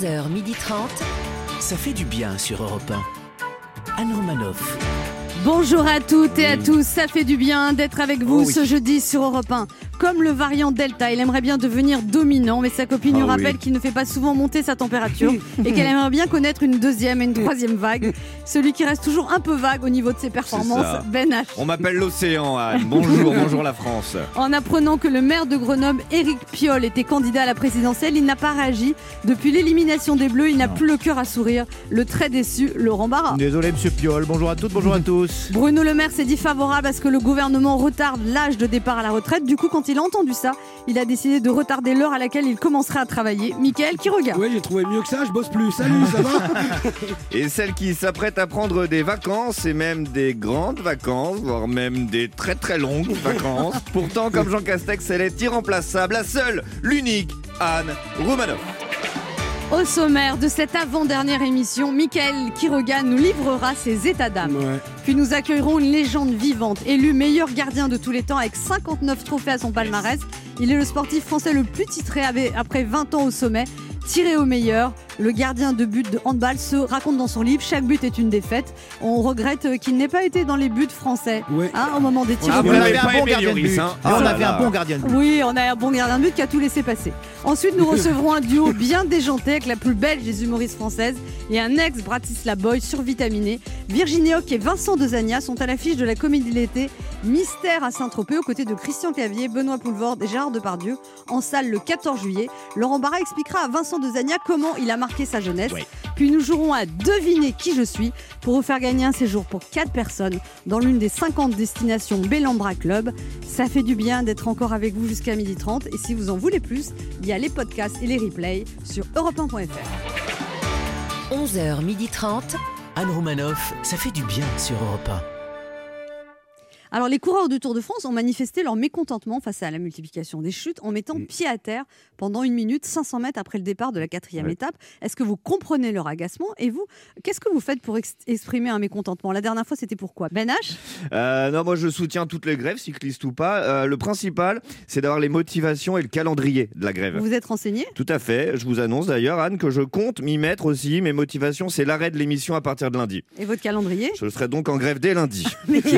11h30. Ça fait du bien sur Europe 1. Anne Romanoff. Bonjour à toutes et à tous, ça fait du bien d'être avec vous Oh oui. ce jeudi sur Europe 1. Comme le variant Delta, il aimerait bien devenir dominant, mais sa copine Ah lui oui. rappelle qu'il ne fait pas souvent monter sa température et qu'elle aimerait bien connaître une deuxième et une troisième vague. Celui qui reste toujours un peu vague au niveau de ses performances. Ben H. On m'appelle l'océan, Anne. Bonjour, bonjour la France. En apprenant que le maire de Grenoble, Éric Piolle, était candidat à la présidentielle, il n'a pas réagi. Depuis l'élimination des Bleus, il n'a plus le cœur à sourire. Le très déçu, Laurent Barra. Désolé, monsieur Piolle. Bonjour à toutes, bonjour à tous. Bruno Le Maire s'est dit favorable à ce que le gouvernement retarde l'âge de départ à la retraite. Du coup, quand il a entendu ça, il a décidé de retarder l'heure à laquelle il commencerait à travailler. Michael, qui regarde Oui, j'ai trouvé mieux que ça, je bosse plus. Salut, ça va Et celle qui s'apprête à prendre des vacances, et même des grandes vacances, voire même des très très longues vacances. Pourtant, comme Jean Castex, elle est irremplaçable, la seule, l'unique Anne Roumanoff. Au sommaire de cette avant-dernière émission, Michael Quiroga nous livrera ses états d'âme. Ouais. Puis nous accueillerons une légende vivante, élu meilleur gardien de tous les temps avec 59 trophées à son palmarès. Il est le sportif français le plus titré après 20 ans au sommet. Tiré au meilleur, le gardien de but de handball se raconte dans son livre Chaque but est une défaite. On regrette qu'il n'ait pas été dans les buts français Ouais. hein, au moment des tirs Ah, au vous on avait un bon gardien de but. hein. Ah, on avait un bon gardien de but. Oui, on a un bon gardien de but qui a tout laissé passer. Ensuite, nous recevrons un duo bien déjanté avec la plus belle des humoristes françaises et un ex Bratislava Boy survitaminé. Virginie Hoc et Vincent Dezania sont à l'affiche de la comédie de l'été Mystère à Saint-Tropez aux côtés de Christian Clavier, Benoît Poulvord et Gérard Depardieu en salle le 14 juillet. Laurent Barra expliquera à Vincent Dezania comment il a marqué sa jeunesse. Oui. Puis nous jouerons à deviner qui je suis pour vous faire gagner un séjour pour 4 personnes dans l'une des 50 destinations Bellambra Club. Ça fait du bien d'être encore avec vous jusqu'à 12h30 et si vous en voulez plus, il y a les podcasts et les replays sur europe1.fr. 11h30. Anne Romanoff, ça fait du bien sur Europe Alors les coureurs du Tour de France ont manifesté leur mécontentement face à la multiplication des chutes en mettant pied à terre pendant une minute 500 mètres après le départ de la quatrième Ouais. étape. Est-ce que vous comprenez leur agacement Et vous, qu'est-ce que vous faites pour ex- exprimer un mécontentement? La dernière fois, c'était pourquoi Ben H? Euh, non, moi je soutiens toutes les grèves, cyclistes ou pas. Euh, le principal, c'est d'avoir les motivations et le calendrier de la grève. Vous vous êtes renseigné? Tout à fait. Je vous annonce d'ailleurs, Anne, que je compte m'y mettre aussi. Mes motivations, c'est l'arrêt de l'émission à partir de lundi. Et votre calendrier? Je serai donc en grève dès lundi. Mais qui,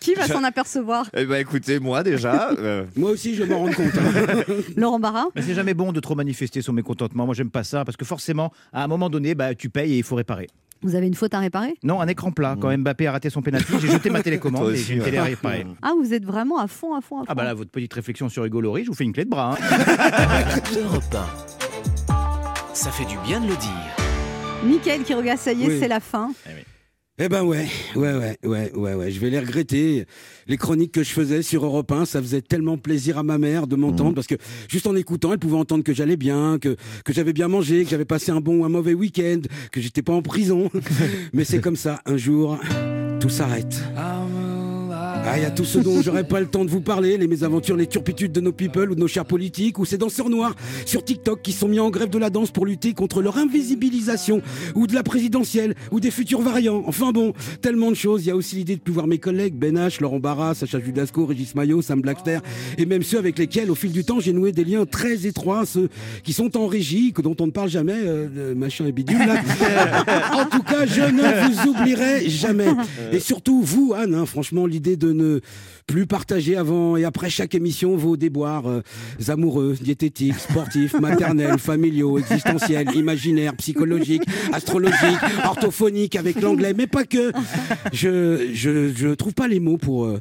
qui va s'en apercevoir Eh ben écoutez, moi déjà, euh, Moi aussi, je vais m'en rendre compte. hein. Laurent Barra Mais c'est jamais bon de trop manifester son mécontentement. Moi, j'aime pas ça parce que forcément, à un moment donné, bah, tu payes et il faut réparer. Vous avez une faute à réparer? Non, un écran plat. Quand Mbappé a raté son pénalty, j'ai jeté ma télécommande Toi et aussi, j'ai une ouais. télé à réparer. Ah, vous êtes vraiment à fond, à fond, à fond. Ah bah là, votre petite réflexion sur Hugo Lloris, je vous fais une clé de bras. hein. 1. Europe 1. Ça fait du bien de le dire. Mickaël qui regarde, ça y est, Oui. c'est la fin. Eh ben ouais, ouais, ouais, ouais, ouais, ouais. Je vais les regretter. Les chroniques que je faisais sur Europe 1, ça faisait tellement plaisir à ma mère de m'entendre parce que juste en écoutant, elle pouvait entendre que j'allais bien, que, que j'avais bien mangé, que j'avais passé un bon ou un mauvais week-end, que j'étais pas en prison. Mais c'est comme ça. Un jour, tout s'arrête. Ah, il y a tout ce dont j'aurais pas le temps de vous parler, les mésaventures, les turpitudes de nos people ou de nos chers politiques, ou ces danseurs noirs sur TikTok qui sont mis en grève de la danse pour lutter contre leur invisibilisation, ou de la présidentielle, ou des futurs variants. Enfin bon, tellement de choses. Il y a aussi l'idée de pouvoir mes collègues, Ben H, Laurent Barra, Sacha Judasco, Régis Maillot, Sam Blackster, et même ceux avec lesquels, au fil du temps, j'ai noué des liens très étroits, ceux qui sont en régie, que dont on ne parle jamais, euh, machin et bidule. là. en tout cas, je ne vous oublierai jamais. Et surtout, vous, Anne, hein, franchement, l'idée de ne plus partager avant et après chaque émission vos déboires euh, amoureux, diététiques, sportifs, maternels, familiaux, existentiels, imaginaires, psychologiques, astrologiques, orthophoniques avec l'anglais, mais pas que. Je, je, je trouve pas les mots pour, euh,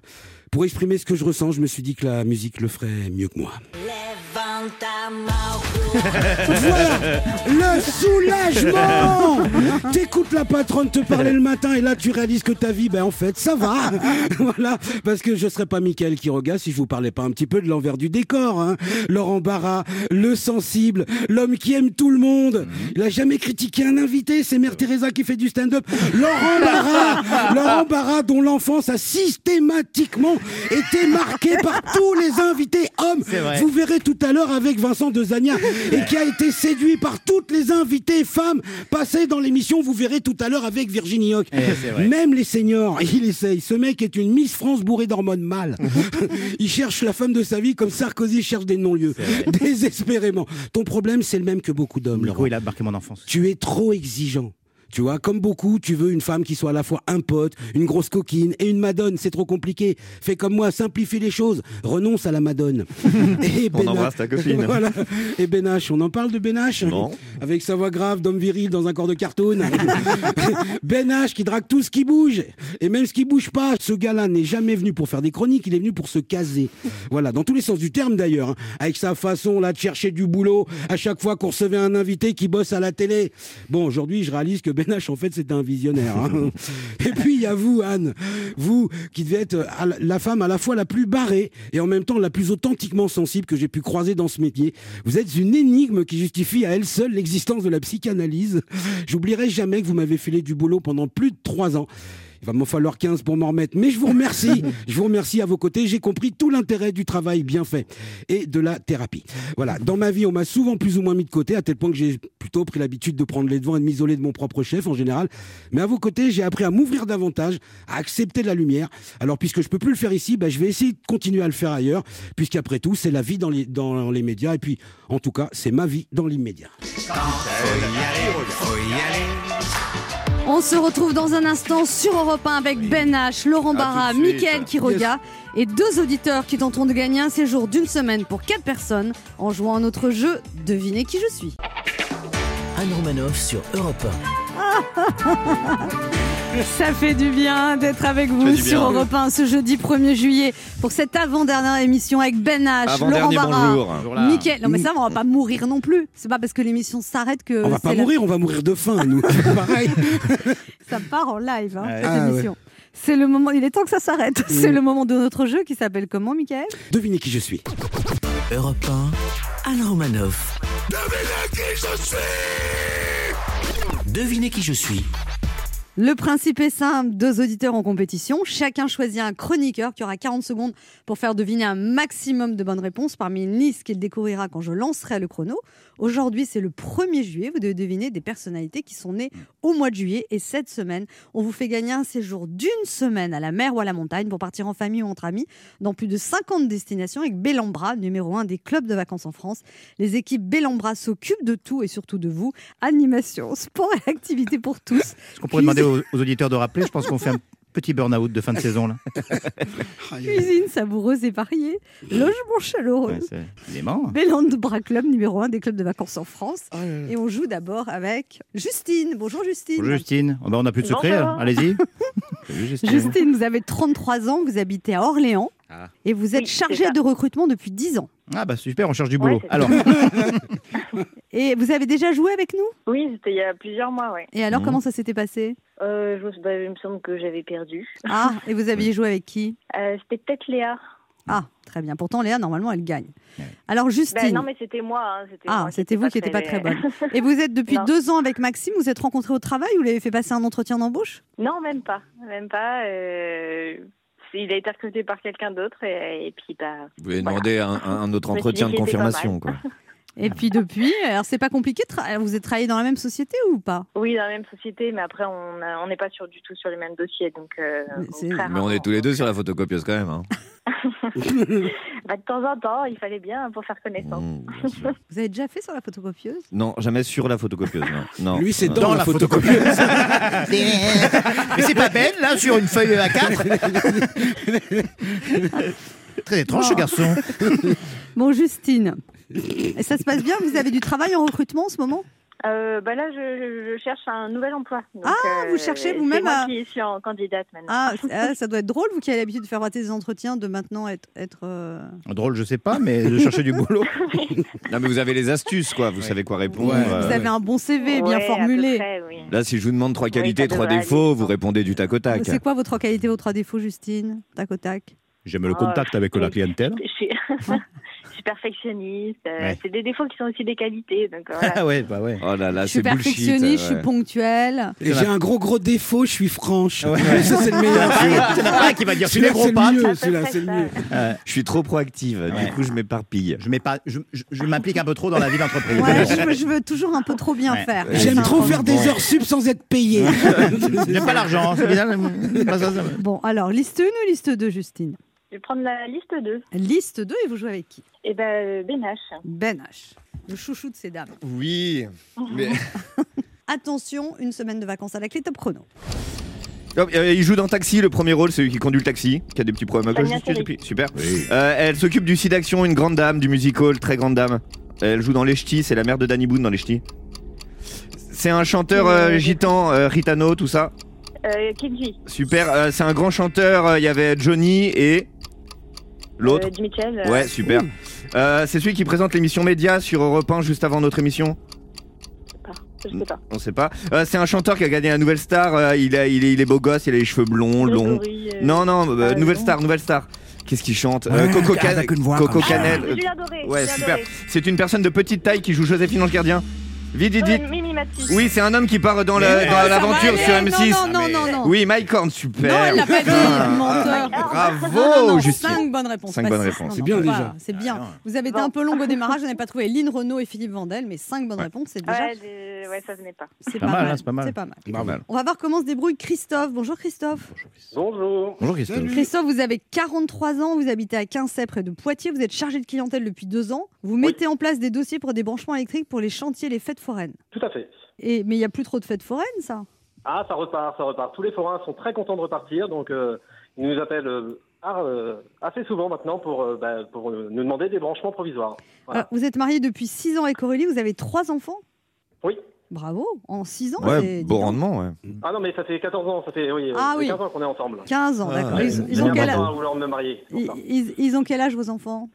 pour exprimer ce que je ressens. Je me suis dit que la musique le ferait mieux que moi. Voilà le soulagement. T'écoutes la patronne te parler le matin et là tu réalises que ta vie, ben en fait, ça va. voilà, parce que je serais pas Michael Quiroga si je vous parlais pas un petit peu de l'envers du décor. Hein. Laurent Barra, le sensible, l'homme qui aime tout le monde. Il a jamais critiqué un invité. C'est Mère Teresa qui fait du stand-up. Laurent Barra, Laurent Barra, dont l'enfance a systématiquement été marquée par tous les invités hommes. Vous verrez tout à l'heure avec Vincent Dezania et qui a été séduit par toutes les invitées femmes passées dans l'émission. Vous verrez tout à l'heure avec Virginie Hoc. Eh. Même les seniors, il essaye. Ce mec est une Miss France bourrée d'hormones mâles. il cherche la femme de sa vie comme Sarkozy cherche des non-lieux. Désespérément. Ton problème, c'est le même que beaucoup d'hommes. Laurent. Nico, il a marqué mon enfance. Tu es trop exigeant. Tu vois, comme beaucoup, tu veux une femme qui soit à la fois un pote, une grosse coquine et une madone. C'est trop compliqué. Fais comme moi, simplifie les choses. Renonce à la madone. et On embrasse ta copine. Voilà. Et Benache, on en parle de Benache Non. Avec sa voix grave d'homme viril dans un corps de cartoon. Benache qui drague tout ce qui bouge. Et même ce qui bouge pas. Ce gars-là n'est jamais venu pour faire des chroniques, il est venu pour se caser. Voilà, dans tous les sens du terme d'ailleurs. hein. Avec sa façon là de chercher du boulot à chaque fois qu'on recevait un invité qui bosse à la télé. Bon, aujourd'hui, je réalise que Benache, en fait, c'était un visionnaire. hein. Et puis, il y a vous, Anne. Vous, qui devez être la femme à la fois la plus barrée et en même temps la plus authentiquement sensible que j'ai pu croiser dans ce métier. Vous êtes une énigme qui justifie à elle seule l'existence de la psychanalyse. J'oublierai jamais que vous m'avez filé du boulot pendant plus de trois ans. Il va m'en falloir 15 pour m'en remettre. Mais je vous remercie. je vous remercie à vos côtés. J'ai compris tout l'intérêt du travail bien fait et de la thérapie. Voilà. Dans ma vie, on m'a souvent plus ou moins mis de côté, à tel point que j'ai plutôt pris l'habitude de prendre les devants et de m'isoler de mon propre chef en général. Mais à vos côtés, j'ai appris à m'ouvrir davantage, à accepter la lumière. Alors, puisque je peux plus le faire ici, bah, je vais essayer de continuer à le faire ailleurs, puisqu'après tout, c'est la vie dans les, dans les médias. Et puis, en tout cas, c'est ma vie dans l'immédiat. On se retrouve dans un instant sur Europe 1 avec Ben H, Laurent Barra. Mickaël Quiroga et deux auditeurs qui tenteront de gagner un séjour d'une semaine pour quatre personnes en jouant à notre jeu Devinez qui je suis. Anne Romanoff sur Europe Ça fait du bien d'être avec vous sur. Europe 1 ce jeudi 1er juillet pour cette avant-dernière émission avec Ben H, Laurent Barra, bonjour. Mickaël. Non mais ça, on va pas mourir non plus. C'est pas parce que l'émission s'arrête que On va c'est pas la- mourir, on va mourir de faim, nous. Pareil. ça part en live, hein, Ouais. cette Ah ouais. émission. C'est le moment, il est temps que ça s'arrête. C'est le moment de notre jeu qui s'appelle comment, Mickaël Devinez qui je suis. Europe 1, Anne Romanoff. Devinez qui je suis. Le principe est simple, deux auditeurs en compétition, chacun choisit un chroniqueur qui aura 40 secondes pour faire deviner un maximum de bonnes réponses parmi une liste qu'il découvrira quand je lancerai le chrono. Aujourd'hui, c'est le 1er juillet, vous devez deviner des personnalités qui sont nées au mois de juillet et cette semaine, on vous fait gagner un séjour d'une semaine à la mer ou à la montagne pour partir en famille ou entre amis dans plus de 50 destinations avec Bellambra, numéro un des clubs de vacances en France. Les équipes Bellambra s'occupent de tout et surtout de vous. Animation, sport et activités pour tous. Ce qu'on pourrait demander aux, aux auditeurs de rappeler, je pense qu'on fait un petit burn-out de fin de saison. Là. Cuisine savoureuse et variée, logement chaleureux. Ouais, c'est élément. Bellambra Club, numéro un des clubs de vacances en France. Et on joue d'abord avec Justine. Bonjour Justine. Bonjour Justine. Oh, bah, on n'a plus de secret, alors. allez-y. Salut, Justine. Justine, vous avez 33 ans, vous habitez à Orléans Ah. et vous êtes Oui, ça. de recrutement depuis 10 ans. Ah bah super, on cherche du boulot. alors, Et vous avez déjà joué avec nous? Oui, c'était il y a plusieurs mois, ouais. Et alors, Mhm. comment ça s'était passé? Euh, je, bah, il me semble que j'avais perdu. Ah, et vous aviez joué avec qui? Euh, c'était peut-être Léa. Ah, très bien. Pourtant, Léa, normalement, elle gagne. Ouais. Alors, Bah, Justine. non, mais c'était moi. hein, Ah, c'était vous qui n'étiez pas très bonne. Et vous êtes depuis Non. deux ans avec Maxime, vous êtes rencontrés au travail ou vous l'avez fait passer un entretien d'embauche? Non, même pas. Même pas. euh, Il a été recruté par quelqu'un d'autre et, et puis bah. Vous avez demandé un, un- un autre entretien de confirmation. Quoi. Et puis depuis, alors c'est pas compliqué, vous êtes travaillé dans la même société ou pas? Oui, dans la même société, mais après on n'est pas sur du tout sur les mêmes dossiers, donc. euh, Mais on est rarement. tous les deux sur la photocopieuse quand même. Hein. Bah, de temps en temps, il fallait bien pour faire connaissance. Mmh. Vous avez déjà fait sur la photocopieuse? Non, jamais sur la photocopieuse. Non. non. Lui, c'est Non. dans, la, photocopieuse. mais c'est pas belle là sur une feuille A4 Très étrange ce garçon. Bon, Justine, et ça se passe bien Vous avez du travail en recrutement en ce moment? Euh, bah là, je, cherche un nouvel emploi. Donc, Ah, euh, vous cherchez vous-même moi à- qui suis en candidate maintenant. ah, ah, ça doit être drôle, vous qui avez l'habitude de faire rater des entretiens, de maintenant être. être euh, Drôle, je sais pas, mais de chercher du boulot. Non, mais vous avez les astuces, quoi. Vous Ouais. savez quoi répondre. Ouais. euh, Vous avez un bon CV bien Ouais, formulé. près, oui. Là, si je vous demande trois qualités, trois défauts, aller. vous répondez du tac au tac. C'est quoi votre qualité, vos trois défauts, Justine? Tac au tac. J'aime le Oh, contact avec la clientèle. Je suis, je perfectionniste. euh, Ouais. C'est des défauts qui sont aussi des qualités. Donc, euh, voilà. Ah ouais, bah ouais. Oh là là, Je suis c'est bullshit. perfectionniste, je ouais. suis ponctuelle. Et j'ai un gros gros défaut, je suis franche. Ouais. Ça c'est le meilleur. A pas qui va dire tu les gros c'est pas. c'est. Je suis trop proactive, du coup je m'éparpille. Je, mets pas, je, je- je m'implique un peu trop dans la vie d'entreprise. Ouais, je, veux- je veux toujours un peu trop bien Ouais. faire. J'aime C'est trop faire des heures sub sans être payé. J'aime pas l'argent, c'est Bon, alors, liste 1 ou liste 2, Justine? Je vais prendre la liste 2. Liste 2 et vous jouez avec qui? Et ben, euh, Ben H. Ben H, le chouchou de ces dames. Oui. Mais... Attention, une semaine de vacances à la clé, top chrono. Hop, euh, il joue dans Taxi, le premier rôle, celui qui conduit le taxi, qui a des petits problèmes à juste, Seri. Super. Euh, elle s'occupe du site d'action, une grande dame, du musical, très grande dame. Elle joue dans Les Ch'tis, c'est la mère de Danny Boone dans Les Ch'tis. C'est un chanteur euh, Euh, gitan, euh, Ritano, tout ça? Euh, Kenji. Super. euh, c'est un grand chanteur. euh, Il y avait Johnny et l'autre. Euh, euh, Ouais, super. Euh, c'est celui qui présente l'émission Média sur Europe 1 juste avant notre émission. Je sais pas. On sait pas. Euh, c'est un chanteur qui a gagné la nouvelle star. euh, il, a- il, est, il est beau gosse, il a les cheveux blonds, longs. Euh, Non, non, euh, Ah, nouvelle non. star, nouvelle star. Qu'est-ce qu'il chante Euh, Ouais, Coco, Can- Coco. Canel. Ah, ouais, super. C'est une personne de petite taille qui joue Joséphine Ange Gardien. Vite, vite, vite. Oui, c'est un homme qui part dans l'aventure sur aller. M6. Non, non, non, non. Oui, Mike Horn, super. Non, elle l'a pas dit. Bravo, Justine. cinq bonnes réponses. Cinq pas bonnes six. réponses. C'est bien, déjà. C'est bien. Ah. Vous avez été un peu long au démarrage, je n'avais pas trouvé Lynn Renault et Philippe Vandel, mais cinq bonnes Ouais. réponses, c'est déjà. Ouais, ça venait pas. C'est pas pas, mal, mal. hein, c'est pas mal. C'est pas mal. On va voir comment se débrouille Christophe. Bonjour Christophe. Bonjour. Bonjour Christophe. Salut. Christophe, vous avez 43 ans, vous habitez à Quincey près de Poitiers, vous êtes chargé de clientèle depuis deux ans. Vous mettez en place des dossiers pour des branchements électriques pour les chantiers, les fêtes foraines. Tout à fait. Et, mais il n'y a plus trop de fêtes foraines, ça? Ah, ça repart, ça repart. Tous les forains sont très contents de repartir, donc euh, ils nous appellent euh, euh, assez souvent maintenant pour, euh, bah, pour nous demander des branchements provisoires. Voilà. Euh, Vous êtes marié depuis 6 ans avec Aurélie, vous avez trois enfants? Oui. Bravo, en 6 ans Ouais, beau rendement, ouais. Ah non, mais ça fait 14 ans, ça fait oui, Ah oui. 15 ans qu'on est ensemble. 15 ans, Ah, d'accord. ouais. Ils, ils ont quel âge me marier. ils- ils ont quel âge vos enfants?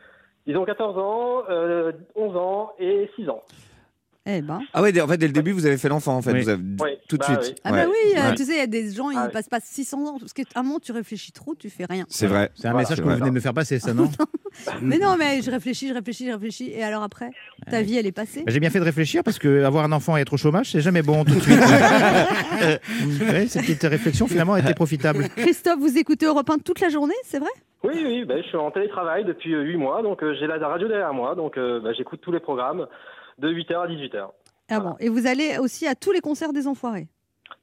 Ils ont 14 ans, euh, 11 ans et 6 ans. Eh ben. Ah ouais, dès- en fait, dès le début, vous avez fait l'enfant, en fait. Oui. Vous avez... Oui, Tout de bah suite. oui. Ah Ouais. bah oui, euh, Ouais. tu sais, il y a des gens, ils Ah passent pas 600 ans. Parce qu'à un moment, tu réfléchis trop, tu fais rien. C'est vrai. C'est un Voilà, message que vous venez de me faire passer, ça, non Mais non, mais je réfléchis, je réfléchis, je réfléchis. Et alors après, ta vie, elle est passée Bah, J'ai bien fait de réfléchir parce que avoir un enfant et être au chômage, c'est jamais bon tout de suite. Euh, ouais, cette petite réflexion finalement a été profitable. Christophe, vous écoutez Europe 1 toute la journée, c'est vrai? Oui, oui, bah, je suis en télétravail depuis 8 mois, donc euh, j'ai la radio derrière moi, donc euh, bah, j'écoute tous les programmes de 8h à 18h. Ah bon. Et vous allez aussi à tous les concerts des Enfoirés?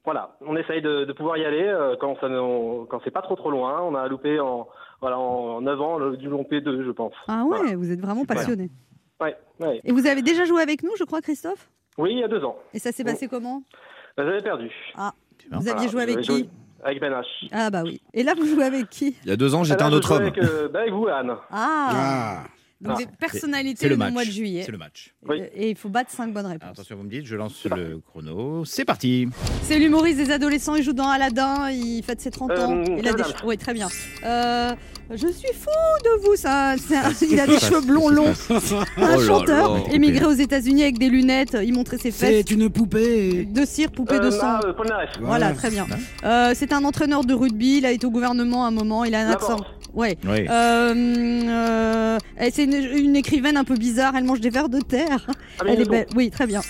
Voilà, on essaye de, de pouvoir y aller euh, quand, ça ne- quand c'est pas trop trop loin. On a loupé en, voilà, en 9 ans le, du long P2, je pense. Ah ouais, Voilà. vous êtes vraiment passionné. Ouais, ouais. Et vous avez déjà joué avec nous, je crois, Christophe? Oui, il y a deux ans. Et ça s'est passé comment? Bah, J'avais perdu. Vous aviez Voilà, joué avec qui joué Avec Ben H. Ah bah oui. Et là, vous jouez avec qui? Il y a deux ans, j'étais Ah, un autre homme. Avec, euh, bah, avec vous, Anne. Ah, Ah. Donc Ah. des personnalités C'est le mois de juillet. C'est le match. Oui. Et il faut battre 5 bonnes réponses. Alors, attention, vous me dites, je lance le chrono. C'est parti. C'est l'humoriste des adolescents, il joue dans Aladdin, il fête ses 30 ans. Euh, il a des Kevin che- Oui, très bien. Euh, je suis fou de vous, ça. Il a des cheveux blonds longs. Un Oh chanteur là. émigré aux États-Unis avec des lunettes, il montrait ses fesses. C'est une poupée. De cire, poupée de Euh, sang. là, euh, Paul Naref. Voilà, très bien. Euh, c'est un entraîneur de rugby, il a été au gouvernement à un moment, il a un accent. Ouais. Oui. Euh, euh, c'est une, une écrivaine un peu bizarre, elle mange des vers de terre. Ah, Elle est belle. Oui, très bien.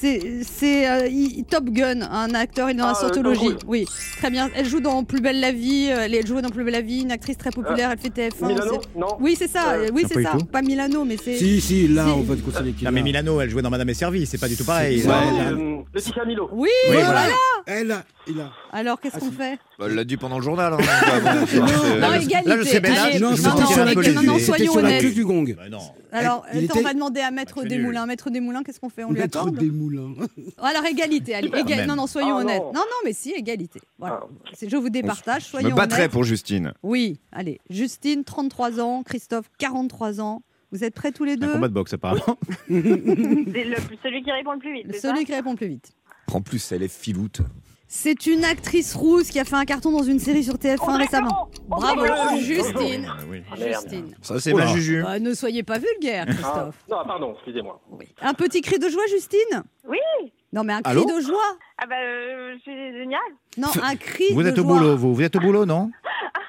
C'est c'est, euh, Top Gun, un acteur, il est dans la Ah, scientologie. Oui, très bien. Elle joue dans Plus belle la vie. euh, Elle joue dans Plus belle la vie, une actrice très populaire. Elle fait TF1. Milano c'est- Non. Oui, c'est ça. Euh, oui, non, c'est ça. tout. Pas Milano, mais c'est. Si, si, là, on va te conseiller qui Non, mais Milano, elle jouait dans Madame et Servie, c'est pas du tout pareil. C'est- Non, Ouais, mais, là. euh, Laetitia Milo. Oui, Oui, voilà. voilà. Elle, a- il a. Alors, qu'est-ce Ah, qu'on si. fait Bah, elle l'a dit pendant le journal. hein. Bah, bon, Non, c'est- égalité. là, je sais, là, Non, non, non, soyons honnêtes. du gong. Bah non. Alors, Il attends, était- on va demander à Maître Bah, des nul. Moulins. Maître des Moulins, qu'est-ce qu'on fait On lui Maître accorde des moulins. Alors, égalité. Allez, éga-. Non, non, soyons Ah, honnêtes. non. Non, non, mais si, égalité. Voilà. Ah. Je vous départage, Je soyons me battrais honnêtes. pour Justine. Oui, allez. Justine, 33 ans. Christophe, 43 ans. Vous êtes prêts tous les Un deux combat de boxe, apparemment. C'est le- celui qui répond le plus vite. Celui ça qui répond le plus vite. En plus, elle est filoute. C'est une actrice rousse qui a fait un carton dans une série sur TF1 Audrey récemment. Caron Bravo, Audrey Justine. Ah oui. Ah, merde. Justine. Ça, c'est ma Juju. Bah, ne soyez pas vulgaire, Ah, Christophe. non, pardon, excusez-moi. Oui. Un petit cri de joie, Justine? Oui. Non, mais un cri Allô de joie. Ah bah, euh, c'est génial. Non, un cri Vous de êtes au joie. boulot, vous. Vous êtes au boulot, non?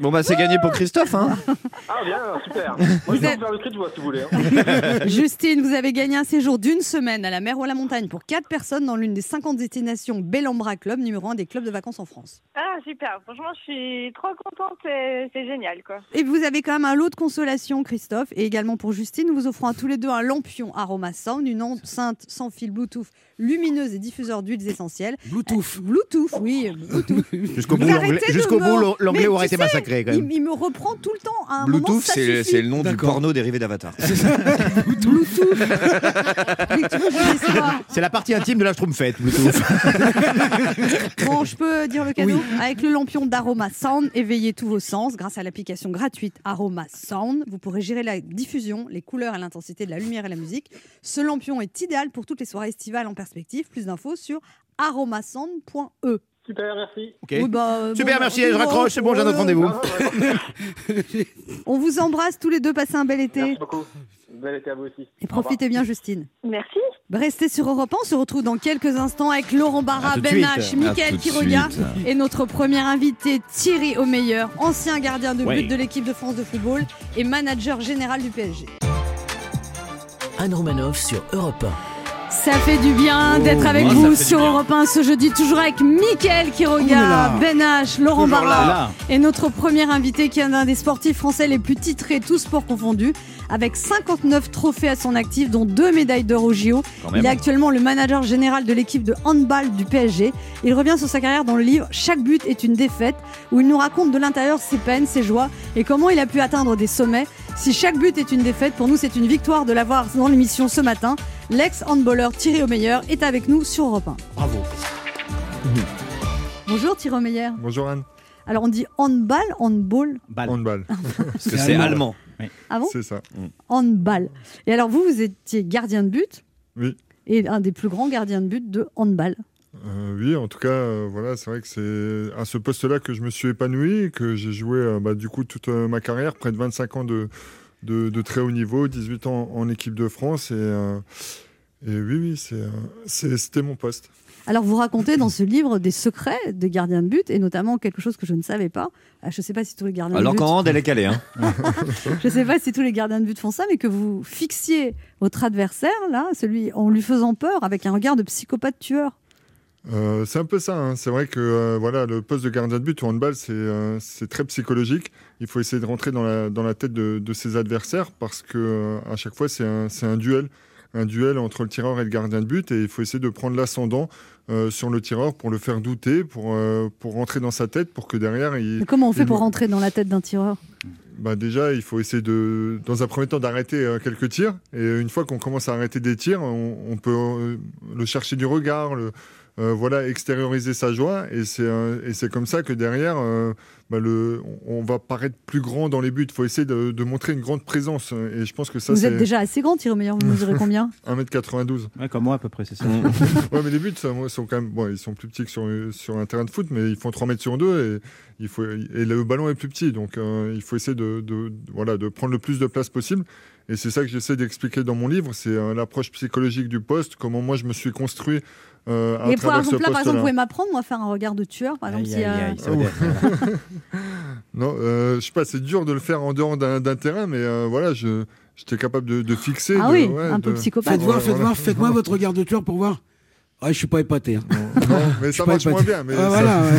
Bon bah c'est gagné pour Christophe. Hein. Ah bien, super. Moi, je vais vous faire le cri de voix si vous voulez. hein. Justine, vous avez gagné un séjour d'une semaine à la mer ou à la montagne pour 4 personnes dans l'une des 50 destinations Bellambra Club, numéro 1 des clubs de vacances en France. Ah, super. Franchement, je suis trop contente. C'est c'est génial, quoi. Et vous avez quand même un lot de consolation, Christophe, et également pour Justine, nous vous offrons à tous les deux un lampion Aroma Sound, une enceinte sans fil Bluetooth lumineuse et diffuseur d'huiles essentielles. Bluetooth. Bluetooth, oui, Bluetooth. Jusqu'au bout, Vous l'anglais- arrêtez de jusqu'au me- bout, Mais l'anglais aurait tu été sais, massacré quand même. Il, il me reprend tout le temps. À un moment, Bluetooth, ça c'est le nom du porno dérivé d'Avatar. Quoi C'est la partie intime de la Schtroumpfette, Bluetooth. Bon, je peux dire le cadeau Avec le lampion d'Aroma Sound, éveillez tous vos sens grâce à l'application gratuite Aroma Sound. Vous pourrez gérer la diffusion, les couleurs et l'intensité de la lumière et la musique. Ce lampion est idéal pour toutes les soirées estivales en perspective. Plus d'infos sur aromasound.e. Super, merci. Ok. Oui, bah, euh, Super, bon, merci, bah, je raccroche, c'est bon, j'ai un autre euh, rendez-vous. Ouais. On vous embrasse tous les deux, passez un bel été. Merci beaucoup. Bel été à vous aussi. Et profitez bien, Justine. Merci. Restez sur Europe 1, on se retrouve dans quelques instants avec Laurent Barra, Ben. H, Mickaël Quiroga et notre premier invité Thierry Omeyer, ancien gardien de but de l'équipe de France de football et manager général du PSG. Anne Romanoff sur Europe Ça fait du bien d'être avec oh, vous sur. Europe 1 ce jeudi, toujours avec Mickaël Quiroga, là. Ben H, Laurent Barra et notre premier invité qui est un des sportifs français les plus titrés, tous sports confondus, avec 59 trophées à son actif, dont deux médailles d'or au JO. Il est actuellement le manager général de l'équipe de handball du PSG. Il revient sur sa carrière dans le livre Chaque but est une défaite, où il nous raconte de l'intérieur ses peines, ses joies et comment il a pu atteindre des sommets. Si chaque but est une défaite, pour nous c'est une victoire de l'avoir dans l'émission ce matin. L'ex-handballeur Thierry Omeyer est avec nous sur Europe 1. Bravo. Bonjour Thierry Omeyer. Bonjour Anne. Alors on dit handball, handball, Balle. Handball, Parce que c'est allemand. ah bon c'est ça. Handball. Et alors vous, vous étiez gardien de but Oui. et un des plus grands gardiens de but de handball. Euh, oui, en tout cas, euh, voilà, c'est vrai que c'est à ce poste-là que je me suis épanoui, que j'ai joué euh, bah, du coup toute euh, ma carrière, près de 25 ans de, de, de très haut niveau, 18 ans en équipe de France. Et, euh, et oui, oui, c'est, euh, c'était mon poste. Alors, vous racontez dans ce livre des secrets des gardiens de but et notamment quelque chose que je ne savais pas. Ah, Je ne sais pas si tous les gardiens Alors de but, qu'en hand, elle est calée. Hein. je sais pas si tous les gardiens de but font ça, mais que vous fixiez votre adversaire là, celui en lui faisant peur avec un regard de psychopathe tueur. Euh, c'est un peu ça. hein. C'est vrai que euh, voilà, le poste de gardien de but au handball, c'est euh, c'est très psychologique. Il faut essayer de rentrer dans la, dans la tête de, de ses adversaires parce que à chaque fois, c'est un, un duel. Un duel entre le tireur et le gardien de but. Et il faut essayer de prendre l'ascendant sur le tireur pour le faire douter, pour, pour rentrer dans sa tête, pour que derrière, il, Mais comment on fait il pour rentrer dans la tête d'un tireur? Bah déjà, il faut essayer de, dans un premier temps, d'arrêter quelques tirs. Et une fois qu'on commence à arrêter des tirs, on, on peut le chercher du regard, le, euh, voilà, extérioriser sa joie. Et c'est euh, et c'est comme ça que derrière, euh, bah, le, on va paraître plus grand dans les buts. Il faut essayer de, de montrer une grande présence. Et je pense que ça, Vous c'est êtes déjà assez grand, Thierry Meilleur, vous mesurez combien 1m92. Ouais, comme moi à peu près, c'est ça. Ouais, mais les buts, ça, moi, sont quand même, bon, ils sont plus petits que sur, sur un terrain de foot, mais ils font 3 mètres sur 2 et, il faut, et le ballon est plus petit. Donc, euh, il faut essayer de, de- voilà, de prendre le plus de place possible. Et c'est ça que j'essaie d'expliquer dans mon livre, c'est euh, l'approche psychologique du poste, comment moi je me suis construit euh, à Et par exemple, là, par exemple, vous pouvez m'apprendre, moi, à faire un regard de tueur, par exemple, Aïe, aïe, être- Non, euh, je sais pas, c'est dur de le faire en dehors d'un d'un terrain, mais euh, voilà, je j'étais capable de, de fixer. Ah de- oui, ouais, un peu de- psychopathe. Faites voir, faites voir, faites-moi votre regard de tueur pour voir. Ah, je suis pas épaté. hein. Non, mais ça marche moins bien. Ah.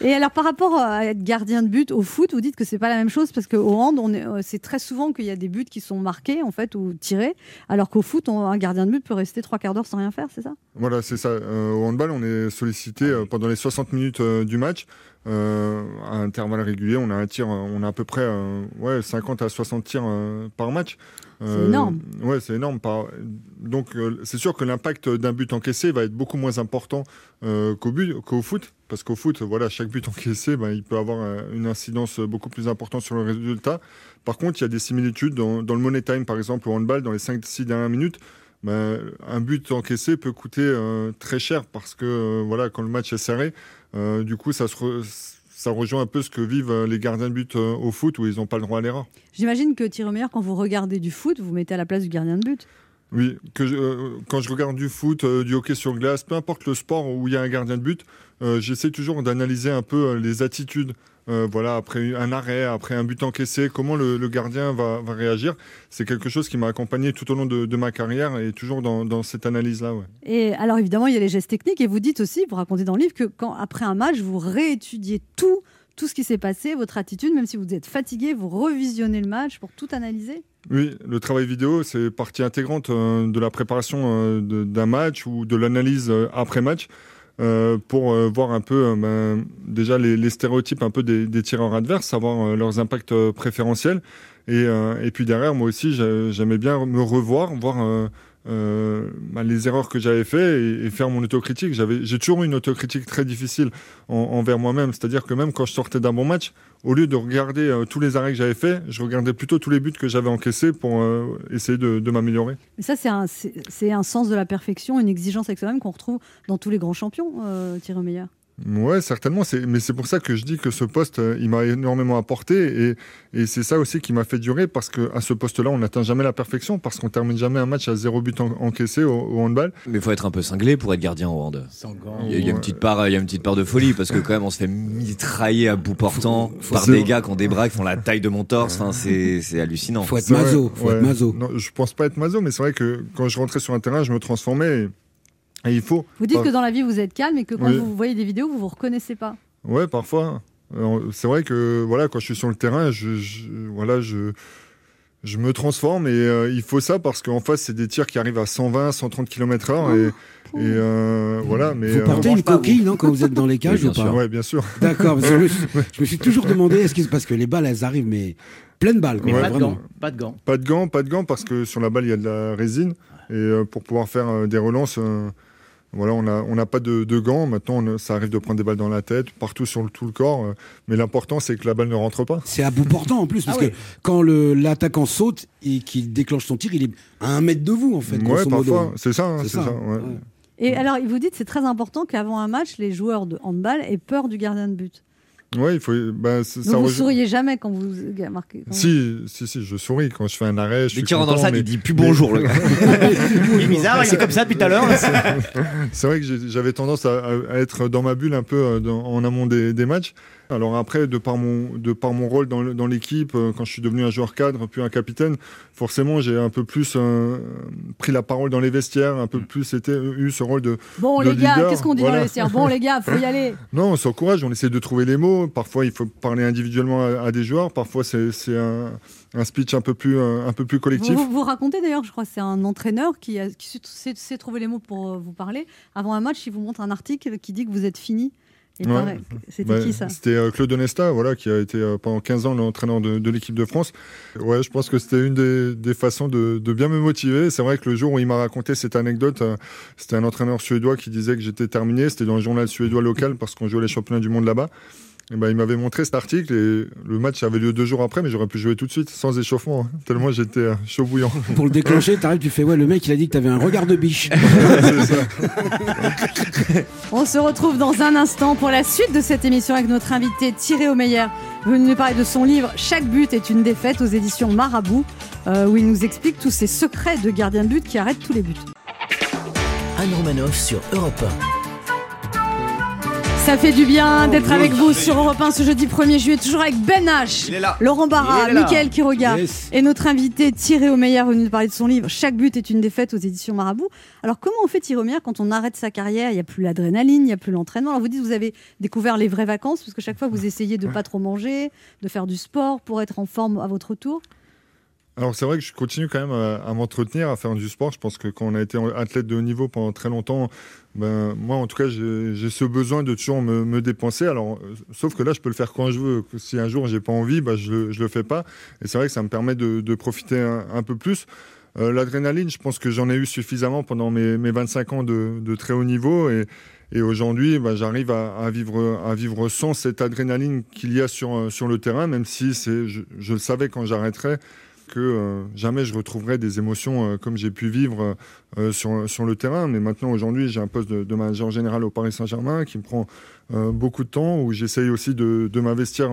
Et alors, par rapport à être gardien de but au foot, vous dites que c'est pas la même chose parce qu'au hand, euh, c'est très souvent qu'il y a des buts qui sont marqués en fait ou tirés, alors qu'au foot, on- un gardien de but peut rester trois quarts d'heure sans rien faire, c'est ça? Voilà, c'est ça. Euh, au handball, on est sollicité euh, pendant les 60 minutes euh, du match. Euh, à intervalles réguliers, on a un tir, on a à peu près euh, ouais, 50 à 60 tirs euh, par match. C'est énorme. Ouais, c'est énorme. Donc, euh, c'est sûr que l'impact d'un but encaissé va être beaucoup moins important euh, qu'au but, qu'au foot, parce qu'au foot, voilà, chaque but encaissé, ben, il peut avoir euh, une incidence beaucoup plus importante sur le résultat. Par contre, il y a des similitudes dans, dans le money time, par exemple, au handball, dans les 5-6 dernières minutes. ben, un but encaissé peut coûter euh, très cher parce que euh, voilà, quand le match est serré, euh, du coup, ça, se re- ça rejoint un peu ce que vivent euh, les gardiens de but euh, au foot où ils n'ont pas le droit à l'erreur. J'imagine que Thierry Meilleur, quand vous regardez du foot, vous vous mettez à la place du gardien de but. Oui, que je- euh, quand je regarde du foot, euh, du hockey sur glace, peu importe le sport où il y a un gardien de but, euh, j'essaie toujours d'analyser un peu les attitudes. Euh, voilà, après un arrêt, après un but encaissé, comment le, le gardien va, va réagir? C'est quelque chose qui m'a accompagné tout au long de, de ma carrière et toujours dans, dans cette analyse-là. Ouais. Et alors évidemment, il y a les gestes techniques et vous dites aussi, vous racontez dans le livre que quand après un match, vous réétudiez tout, tout ce qui s'est passé, votre attitude, même si vous êtes fatigué, vous revisionnez le match pour tout analyser? Oui, le travail vidéo, c'est partie intégrante euh, de la préparation euh, d'un match ou de l'analyse euh, après-match euh, pour euh, voir un peu euh, ben, déjà les, stéréotypes un peu des, des tireurs adverses, savoir leurs impacts préférentiels. Et, euh, et puis derrière, moi aussi, j'a- j'aimais bien me revoir, voir euh, euh, ben, les erreurs que j'avais fait et, faire mon autocritique. J'ai toujours eu une autocritique très difficile en- envers moi-même. C'est-à-dire que même quand je sortais d'un bon match, au lieu de regarder tous les arrêts que j'avais faits, je regardais plutôt tous les buts que j'avais encaissés pour essayer de, m'améliorer. Mais ça, c'est un, sens de la perfection, une exigence avec soi-même qu'on retrouve dans tous les grands champions, Thierry Meyer. Ouais, certainement. C'est, mais c'est pour ça que je dis que ce poste, euh, il m'a énormément apporté et, et c'est ça aussi qui m'a fait durer parce que à ce poste-là, on n'atteint jamais la perfection parce qu'on termine jamais un match à zéro but en- encaissé au, au handball. Mais il faut être un peu cinglé pour être gardien au hand. Il y, a, il y a une petite part, il y a une petite part de folie parce que quand même on se fait mitrailler à bout portant par faut- des gars qui ont des bras qui font la taille de mon torse. Enfin, c'est hallucinant. Faut être mazo, faut ouais. être mazo. Non, je pense pas être mazo, mais c'est vrai que quand je rentrais sur un terrain, je me transformais et, et il faut. Vous dites Par- que dans la vie, vous êtes calme et que quand Oui. vous voyez des vidéos, vous vous reconnaissez pas. Ouais, parfois. Euh, C'est vrai que voilà, quand je suis sur le terrain, je, je- voilà, je, je me transforme et euh, il faut ça parce qu'en face, c'est des tirs qui arrivent à 120, 130 km/h et, et euh, voilà. Mais Vous euh, portez une coquille, non, quand vous êtes dans les cages Oui, ou pas sûr. ouais, bien sûr. D'accord, je, me suis- je me suis toujours demandé, est-ce que parce que les balles, elles arrivent, mais pleines balles, quoi, Mais Ouais, pas de gants. Pas de gants. Pas de gants, pas de gants parce que sur la balle, il y a de la résine et euh, pour pouvoir faire euh, des relances. Voilà, on n'a on n'a pas de, de gants. Maintenant, on- ça arrive de prendre des balles dans la tête, partout sur le, tout le corps. euh, mais l'important, c'est que la balle ne rentre pas. C'est à bout portant en plus, parce Ah ouais. que quand l'attaquant saute et qu'il déclenche son tir, il est à un mètre de vous, en fait, ouais, parfois, c'est ça. hein, C'est c'est ça, ça, ouais. ouais. Et alors, vous dites c'est très important qu'avant un match, les joueurs de handball aient peur du gardien de but. Ouais, il faut. bah, ça vous rejoint- souriez jamais quand vous marquez. quand- Si, si, si, je souris quand je fais un arrêt. Je suis qu'il rentre dans le sac, mais- il dit plus bonjour le gars. Il est bizarre, il est comme ça depuis tout à l'heure. C'est vrai que j'avais tendance à, à être dans ma bulle un peu euh, dans- en amont des, des matchs. Alors après, de par mon, de par mon rôle dans, l'équipe, euh, quand je suis devenu un joueur cadre, puis un capitaine, forcément, j'ai un peu plus euh, pris la parole dans les vestiaires, un peu plus été, eu ce rôle de... Bon de les gars, qu'est-ce qu'on dit dans les vestiaires Bon les gars, faut y aller. Non, on s'encourage, on essaie de trouver les mots. Parfois, il faut parler individuellement à, à des joueurs. Parfois, c'est un, un speech un peu plus, euh, un peu plus collectif. Vous, vous, vous racontez d'ailleurs, je crois c'est un entraîneur qui, a, qui sait, sait trouver les mots pour vous parler. Avant un match, il vous montre un article qui dit que vous êtes fini. Ouais. C'était Bah, qui ça C'était euh, Claude Onesta, voilà, qui a été euh, pendant 15 ans l'entraîneur de, de l'équipe de France. Ouais, je pense que c'était une des, des façons de, de bien me motiver. C'est vrai que le jour où il m'a raconté cette anecdote, euh, c'était un entraîneur suédois qui disait que j'étais terminé. C'était dans le journal suédois local parce qu'on jouait les championnats du monde là-bas. Et ben, il m'avait montré cet article et le match avait lieu deux jours après, mais j'aurais pu jouer tout de suite sans échauffement, hein, tellement j'étais euh, chaud bouillant. Pour le déclencher, t'arrives, tu fais, ouais, le mec, il a dit que t'avais un regard de biche. C'est ça. On se retrouve dans un instant pour la suite de cette émission avec notre invité Thierry Omeyer, venu nous parler de son livre Chaque but est une défaite aux éditions Marabout, euh, où il nous explique tous ces secrets de gardien de but qui arrêtent tous les buts. Anne Romanoff sur Europe Ça fait du bien d'être avec vous sur Europe 1 ce jeudi 1er juillet, toujours avec Ben H. Laurent Barra. Mickaël Quiroga Yes. et notre invité Thierry Omeyer venu nous parler de son livre Chaque but est une défaite aux éditions Marabout. Alors comment on fait Thierry Omeyer quand on arrête sa carrière? Il n'y a plus l'adrénaline, il n'y a plus l'entraînement. Alors vous dites vous avez découvert les vraies vacances parce que chaque fois vous essayez de pas trop manger, de faire du sport pour être en forme à votre retour. Alors c'est vrai que je continue quand même à, à m'entretenir, à faire du sport. Je pense que quand on a été athlète de haut niveau pendant très longtemps, ben, moi en tout cas j'ai ce besoin de toujours me, dépenser. Alors euh, sauf que là je peux le faire quand je veux. Si un jour j'ai pas envie, ben, je, le- je le fais pas. Et c'est vrai que ça me permet de, profiter un, peu plus. Euh, L'adrénaline, je pense que j'en ai eu suffisamment pendant mes, mes 25 ans de, très haut niveau et, aujourd'hui, ben, j'arrive à, vivre, à vivre sans cette adrénaline qu'il y a sur, euh, sur le terrain, même si je, je le savais quand j'arrêterais que euh, jamais je retrouverai des émotions euh, comme j'ai pu vivre euh, sur, le terrain. Mais maintenant, aujourd'hui, j'ai un poste de, manager général au Paris Saint-Germain qui me prend beaucoup de temps, où j'essaye aussi de, m'investir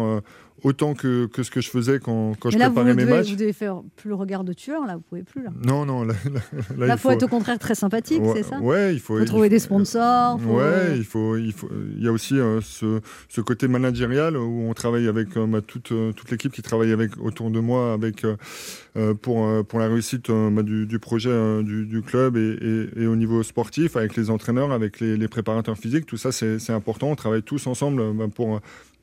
autant que, que ce que je faisais quand, quand je là, vous préparais mes devez, matchs. vous devez faire plus le regard de tueur, là, vous pouvez plus. Là, Non, non, là, là, là, il faut être au contraire très sympathique, Ouais, c'est ça? Ouais, il faut. Faut il trouver faut- des sponsors. faut- Ouais, il faut, il faut, il y a aussi euh, ce, ce côté managérial où on travaille avec euh, bah, toute, euh, toute l'équipe qui travaille avec autour de moi avec euh, euh, pour euh, pour la réussite euh, bah, du, du projet euh, du, du club et, et, et au niveau sportif avec les entraîneurs, avec les, les préparateurs physiques, tout ça c'est important. On travaille tous ensemble euh, bah, pour euh,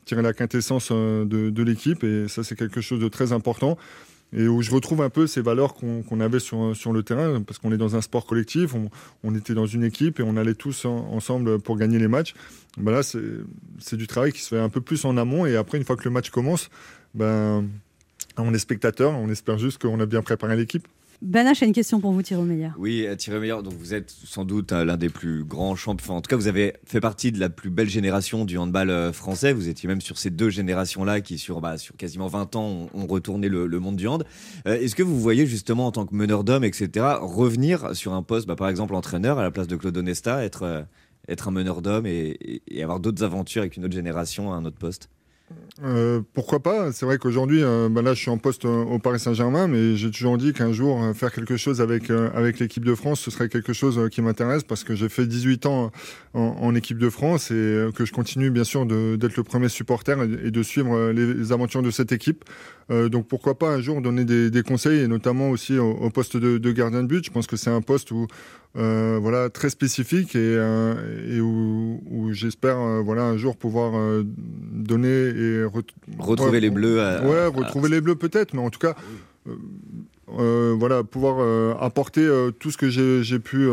tirer la quintessence euh, de, l'équipe et ça c'est quelque chose de très important et où je retrouve un peu ces valeurs qu'on avait sur, sur le terrain, parce qu'on est dans un sport collectif, on, était dans une équipe et on allait tous en- ensemble pour gagner les matchs. Ben là, c'est c'est du travail qui se fait un peu plus en amont, et après, une fois que le match commence, ben, on est spectateur, on espère juste qu'on a bien préparé l'équipe. H a une question pour vous, Thierry Meyer. Oui, euh, Thierry Meilleur, donc vous êtes sans doute euh, l'un des plus grands champions. En tout cas, vous avez fait partie de la plus belle génération du handball euh, français. Vous étiez même sur ces deux générations-là qui, sur, bah, sur quasiment 20 ans, ont, ont retourné le, le monde du hand. Euh, Est-ce que vous voyez justement, en tant que meneur d'hommes, etc., revenir sur un poste, bah, par exemple entraîneur, à la place de Claude Onesta, être, euh, être un meneur d'hommes et, et- et avoir d'autres aventures avec une autre génération à un autre poste? Euh, pourquoi pas? C'est vrai qu'aujourd'hui, euh, ben là, je suis en poste euh, au Paris Saint-Germain, mais j'ai toujours dit qu'un jour, faire quelque chose avec, avec l'équipe de France, ce serait quelque chose qui m'intéresse parce que j'ai fait 18 ans en, équipe de France et que je continue bien sûr d'être le premier supporter et, de suivre les, aventures de cette équipe. Donc pourquoi pas un jour donner des, conseils et notamment aussi au, poste de, gardien de but. Je pense que c'est un poste où voilà très spécifique et, où, où j'espère voilà un jour pouvoir donner et ret- Retrouver les bleus à- ouais à- retrouver les bleus peut-être mais en tout cas euh, euh, voilà pouvoir euh, apporter euh, tout ce que j'ai pu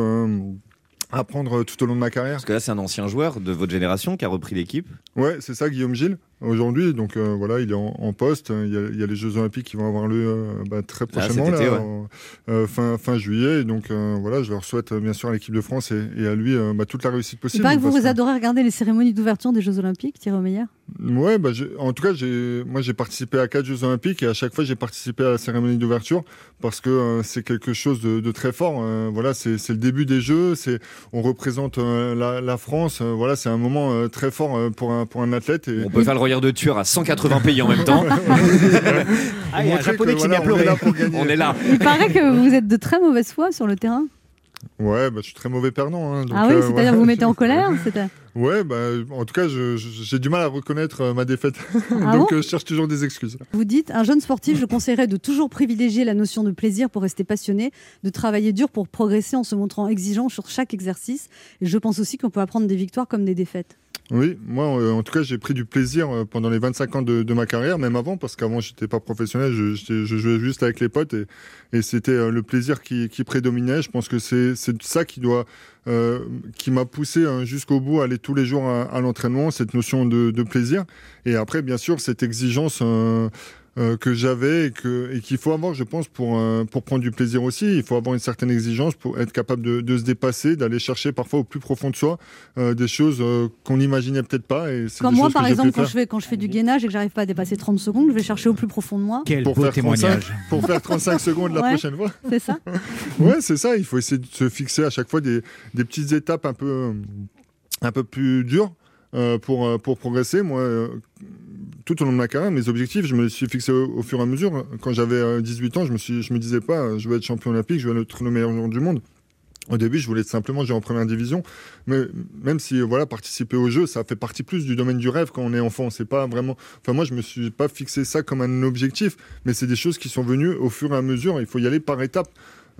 apprendre tout au long de ma carrière Parce que là, c'est un ancien joueur de votre génération qui a repris l'équipe. Ouais, c'est ça, Guillaume Gilles, aujourd'hui. Donc euh, voilà, il est en, en poste. Il y, a, il y a les Jeux Olympiques qui vont avoir lieu euh, bah, très Là, cet prochainement, été, là, ouais. en- euh, fin, fin juillet. Et donc euh, voilà, je leur souhaite bien sûr à l'équipe de France et, et à lui euh, bah, toute la réussite Il possible. paraît que vous, vous adorez regarder les cérémonies d'ouverture des Jeux Olympiques, Thierry Meyer. Ouais, bah, en tout cas, moi j'ai participé à quatre Jeux Olympiques et à chaque fois j'ai participé à la cérémonie d'ouverture parce que euh, c'est quelque chose de, de très fort. euh, voilà, c'est, le début des Jeux, on représente euh, la, la France. euh, voilà, c'est un moment euh, très fort euh, pour un, pour un athlète. Et... On peut faire le de tueur à 180 pays en même temps. Ah, il y a un japonais qui voilà, bien on est là pour gagner. On est là. Il paraît que vous êtes de très mauvaise foi sur le terrain. Ouais, bah, je suis très mauvais perdant. hein, donc, ah oui, euh, c'est-à-dire ouais. vous mettez en colère Ouais, bah, en tout cas, j'ai du mal à reconnaître euh, ma défaite. Ah Donc, bon euh, je cherche toujours des excuses. Vous dites, un jeune sportif, je conseillerais de toujours privilégier la notion de plaisir pour rester passionné, de travailler dur pour progresser en se montrant exigeant sur chaque exercice. Et je pense aussi qu'on peut apprendre des victoires comme des défaites. Oui, moi, euh, en tout cas, j'ai pris du plaisir euh, pendant les 25 ans de, de ma carrière, même avant, parce qu'avant, j'étais pas professionnel, je, je jouais juste avec les potes et, c'était euh, le plaisir qui, prédominait. Je pense que c'est ça qui doit, qui m'a poussé hein, jusqu'au bout à aller tous les jours à, l'entraînement, cette notion de, plaisir. Et après, bien sûr, cette exigence. Euh, que j'avais et que et qu'il faut avoir, je pense, pour euh, pour prendre du plaisir aussi. Il faut avoir une certaine exigence pour être capable de, de se dépasser, d'aller chercher parfois au plus profond de soi euh, des choses euh, qu'on n'imaginait peut-être pas. Et c'est Comme moi, par exemple, quand faire. je, fais, quand je fais du gainage et que j'arrive pas à dépasser 30 secondes, je vais chercher au plus profond de moi. Quel pour beau faire, 35, témoignage. pour faire 35 secondes la Ouais. prochaine fois. C'est ça Ouais, c'est ça. Il faut essayer de se fixer à chaque fois des, des petites étapes un peu, un peu plus dures euh, pour, pour progresser. Moi, euh, tout au long de ma carrière, mes objectifs, je me les suis fixés au, au fur et à mesure. Quand j'avais euh, 18 ans, je me, suis, je me disais pas, euh, je veux être champion olympique, je veux être le meilleur joueur du monde. Au début, je voulais simplement jouer en première division, mais même si euh, voilà participer au jeu, ça fait partie plus du domaine du rêve quand on est enfant. C'est pas vraiment. Enfin, moi, je me suis pas fixé ça comme un objectif, mais c'est des choses qui sont venues au fur et à mesure. Il faut y aller par étapes.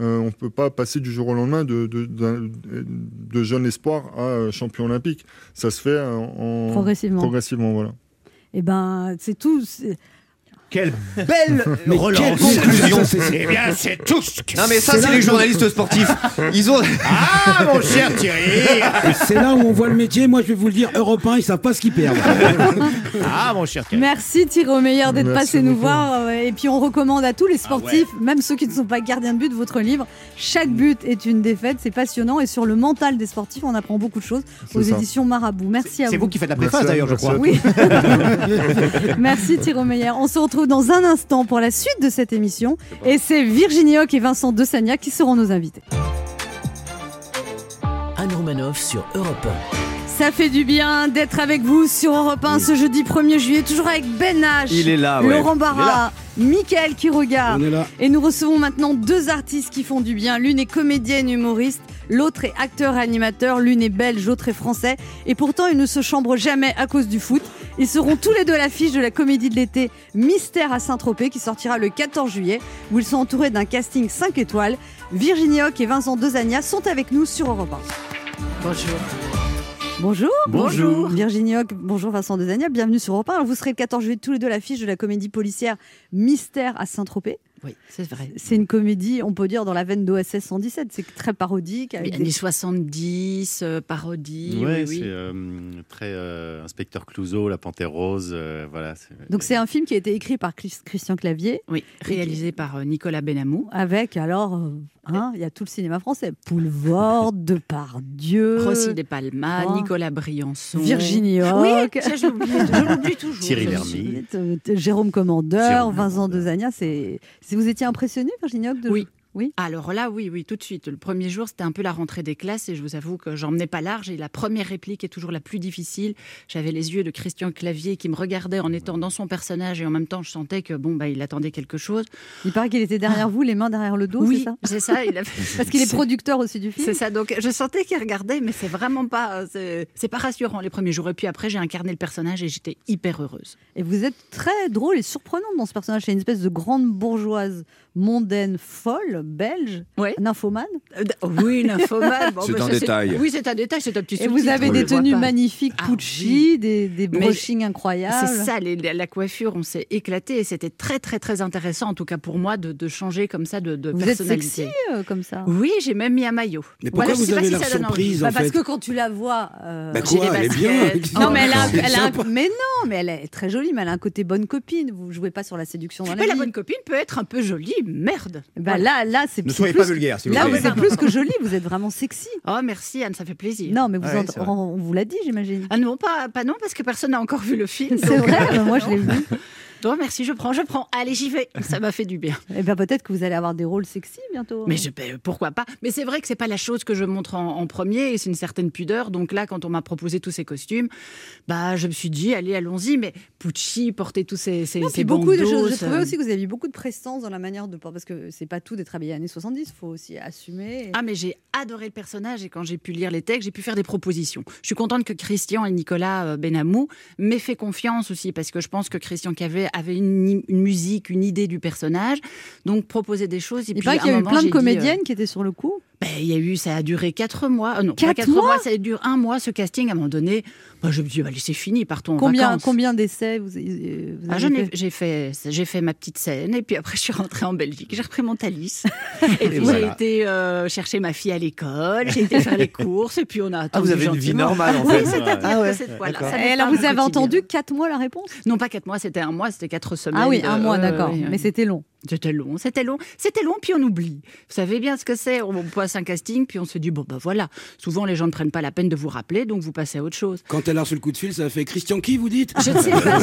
Euh, on peut pas passer du jour au lendemain de, de, d'un- de jeune espoir à euh, champion olympique. Ça se fait en, en- Progressivement. progressivement, voilà. Et ben, c'est tout. Quelle belle Mais relance. quelle conclusion, c'est- Eh bien, c'est tout ce que... Non mais ça C'est les journalistes sportifs. Ils ont. Ah, mon cher Thierry C'est là où on voit le métier. Moi, je vais vous le dire, Europe 1, ils savent pas ce qu'ils perdent. Ah, mon cher Thierry. Merci Thierry Meilleur d'être passé nous voir. Et puis on recommande à tous les sportifs, Ah même ceux qui ne sont pas gardiens de but, votre livre. Chaque but est une défaite. C'est passionnant. Et sur le mental des sportifs, on apprend beaucoup de choses aux ça. éditions Marabout. Merci à C'est vous. vous qui faites la préface d'ailleurs, je crois. Oui. Merci Thierry Meyer. On se retrouve dans un instant pour la suite de cette émission. Et c'est Virginie Hoc et Vincent De Sagna qui seront nos invités. Anne Romanov sur Europe Ça fait du bien d'être avec vous sur Europe 1 ce jeudi 1er juillet, toujours avec Ben H, Il est là, ouais. Laurent Barra, là. Mickaël qui regarde. On est là. Et nous recevons maintenant deux artistes qui font du bien. L'une est comédienne humoriste, l'autre est acteur animateur, l'une est belge, l'autre est français. Et pourtant, ils ne se chambrent jamais à cause du foot. Ils seront tous les deux à l'affiche de la comédie de l'été Mystère à Saint-Tropez qui sortira le 14 juillet, où ils sont entourés d'un casting 5 étoiles. Virginie Hoc et Vincent Dezagna sont avec nous sur Europe 1. Bonjour. Bonjour. Bonjour. Virginie Hoc, bonjour Vincent Dezagna, bienvenue sur Europe 1. Alors, vous serez le 14 juillet tous les deux à l'affiche de la comédie policière Mystère à Saint-Tropez. Oui, c'est vrai. C'est une comédie, on peut dire, dans la veine d'OSS 117. C'est très parodique. avec Oui, des- Années 70, euh, parodie. Ouais, oui, oui. c'est euh, très euh, inspecteur Clouseau, la Panthère Rose, euh, voilà. Donc c'est un film qui a été écrit par Chris- Christian Clavier. Oui, réalisé par Nicolas Benamou. Avec, alors, euh, hein, il y a tout le cinéma français. Poulvord, Depardieu. Rossi De Palma, Oh. Nicolas Briançon. Virginie Hoc. Oui, je l'oublie toujours. Thierry Lhermitte. Jérôme Commandeur, Jérôme Vincent Dezagna, c'est. Si vous étiez impressionné, Virginie Hoc, de Oui. Oui. Alors là, oui, oui, tout de suite. Le premier jour, c'était un peu la rentrée des classes et je vous avoue que j'emmenais pas large et la première réplique est toujours la plus difficile. J'avais les yeux de Christian Clavier qui me regardait en étant dans son personnage et en même temps, je sentais que bon, bah, il attendait quelque chose. Il paraît qu'il était derrière vous, les mains derrière le dos, c'est oui, ça c'est ça. Il avait... Parce qu'il est producteur aussi du film. C'est ça. Donc, je sentais qu'il regardait, mais c'est vraiment pas, c'est c'est pas rassurant les premiers jours. Et puis après, j'ai incarné le personnage et j'étais hyper heureuse. Et vous êtes très drôle et surprenante dans ce personnage. C'est une espèce de grande bourgeoise mondaine, folle, belge, Ouais. nymphomane. Euh, d- Oui, nymphomane. Bon, C'est bah, un ça, détail. Oui, c'est un détail, c'est un petit Et vous avez des tenues magnifiques, Ah Pucci, des, des incroyables. C'est ça, les- la, la coiffure, on s'est éclaté et c'était très, très, très intéressant, en tout cas pour moi, de, de changer comme ça de, de Vous êtes sexy euh, comme ça? Oui, j'ai même mis un maillot. Mais pourquoi Voilà, je vous avez si l'air ça donne envie. surprise Bah, en parce que quand tu la vois. euh, Bah quoi, elle est bien. Non, mais elle a, C'est elle a un- mais non, mais elle est très jolie, mais elle a un côté bonne copine. Vous jouez pas sur la séduction dans la Mais la bonne copine peut être un peu jolie, merde. Bah, Voilà. là, là, c'est Ne soyez plus- pas vulgaire, s'il vous Là, plaît. vous êtes plus que jolie. Vous êtes vraiment sexy. Oh, merci Anne, ça fait plaisir. Non, mais vous Ouais, en- on, vous l'a dit, j'imagine. Ah non, pas, pas non, parce que personne n'a encore vu le film. C'est vrai, euh, moi je l'ai vu. Non, merci, je prends, je prends. Allez, j'y vais. Ça m'a fait du bien. Et bien peut-être que vous allez avoir des rôles sexy bientôt. Mais je, ben, pourquoi pas Mais c'est vrai que c'est pas la chose que je montre en, en premier et c'est une certaine pudeur. Donc là, quand on m'a proposé tous ces costumes, bah je me suis dit allez, allons-y. Mais Pucci porter tous ces ces, Non, ces beaucoup de choses. J'ai ça- trouvé aussi que vous avez eu beaucoup de prestance dans la manière de parce que c'est pas tout d'être habillé années 70. Il faut aussi assumer. Ah mais j'ai adoré le personnage et quand j'ai pu lire les textes, j'ai pu faire des propositions. Je suis contente que Christian et Nicolas euh, Benamou m'aient fait confiance aussi parce que je pense que Christian Cavet avait une, une musique, une idée du personnage, donc proposer des choses. Et Il puis paraît qu'il y a eu plein de dit, euh, comédiennes qui étaient sur le coup. Ben, il y a eu, ça a duré quatre mois. Euh, non, pas Quatre mois mois, ça a duré un mois ce casting. À un moment donné, moi, je me dis, allez, c'est fini, partons en Combien, vacances. combien d'essais vous, euh, vous Ah, avez ai- fait j'ai fait, j'ai fait ma petite scène et puis après je suis rentrée en Belgique. J'ai repris mon Thalys et puis voilà. j'ai été euh, chercher ma fille à l'école. J'ai été faire les courses et puis on a attendu. Ah, vous avez une vie normale en Oui, fait. c'est-à-dire Ah ouais, Et n'est alors vous avez quotidien. entendu quatre mois la réponse? Non, pas quatre mois, c'était un mois, c'était quatre semaines. Ah oui, un mois, euh, d'accord. oui, Mais oui. c'était long. C'était long, c'était long, c'était long, puis on oublie. Vous savez bien ce que c'est. On passe un casting, puis on se dit bon ben voilà. Souvent les gens ne prennent pas la peine de vous rappeler, donc vous passez à autre chose. Quand elle a reçu le coup de fil, ça a fait Christian qui, vous dites? Je ne sais pas.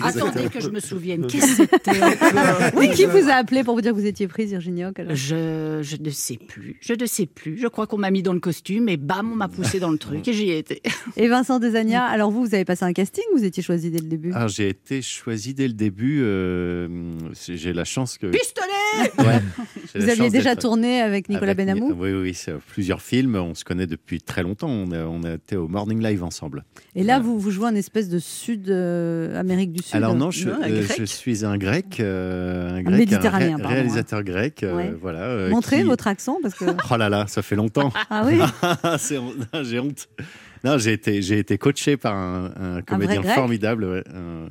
Attendez que je me souvienne. Qu'est-ce que c'était? Oui, qui vous a appelé pour vous dire que vous étiez prise, Virginie je, je ne sais plus. Je ne sais plus. Je crois qu'on m'a mis dans le costume et bam, on m'a poussé dans le truc et j'y ai été. Et Vincent Desagna, alors vous, vous avez passé un casting ou vous étiez choisi dès le début? Alors j'ai été choisi dès le début. euh, j'ai la chance que. Pistolet Ouais, Vous aviez déjà tourné avec Nicolas avec- Benamou? Oui, oui, c'est plusieurs films. On se connaît depuis très longtemps. On a, on a été au Morning Live ensemble. Et là, vous, vous jouez un espèce de Sud, euh, Amérique du Sud. Alors non, je, Non, un euh, je suis un grec, euh, un grec, Méditerranéen, ré- pardon, réalisateur grec. euh, Ouais. voilà. euh, Montrez qui- votre accent parce que. Oh là là, ça fait longtemps. Ah oui j'ai honte. Non, j'ai été, j'ai été coaché par un, un comédien formidable, ouais, un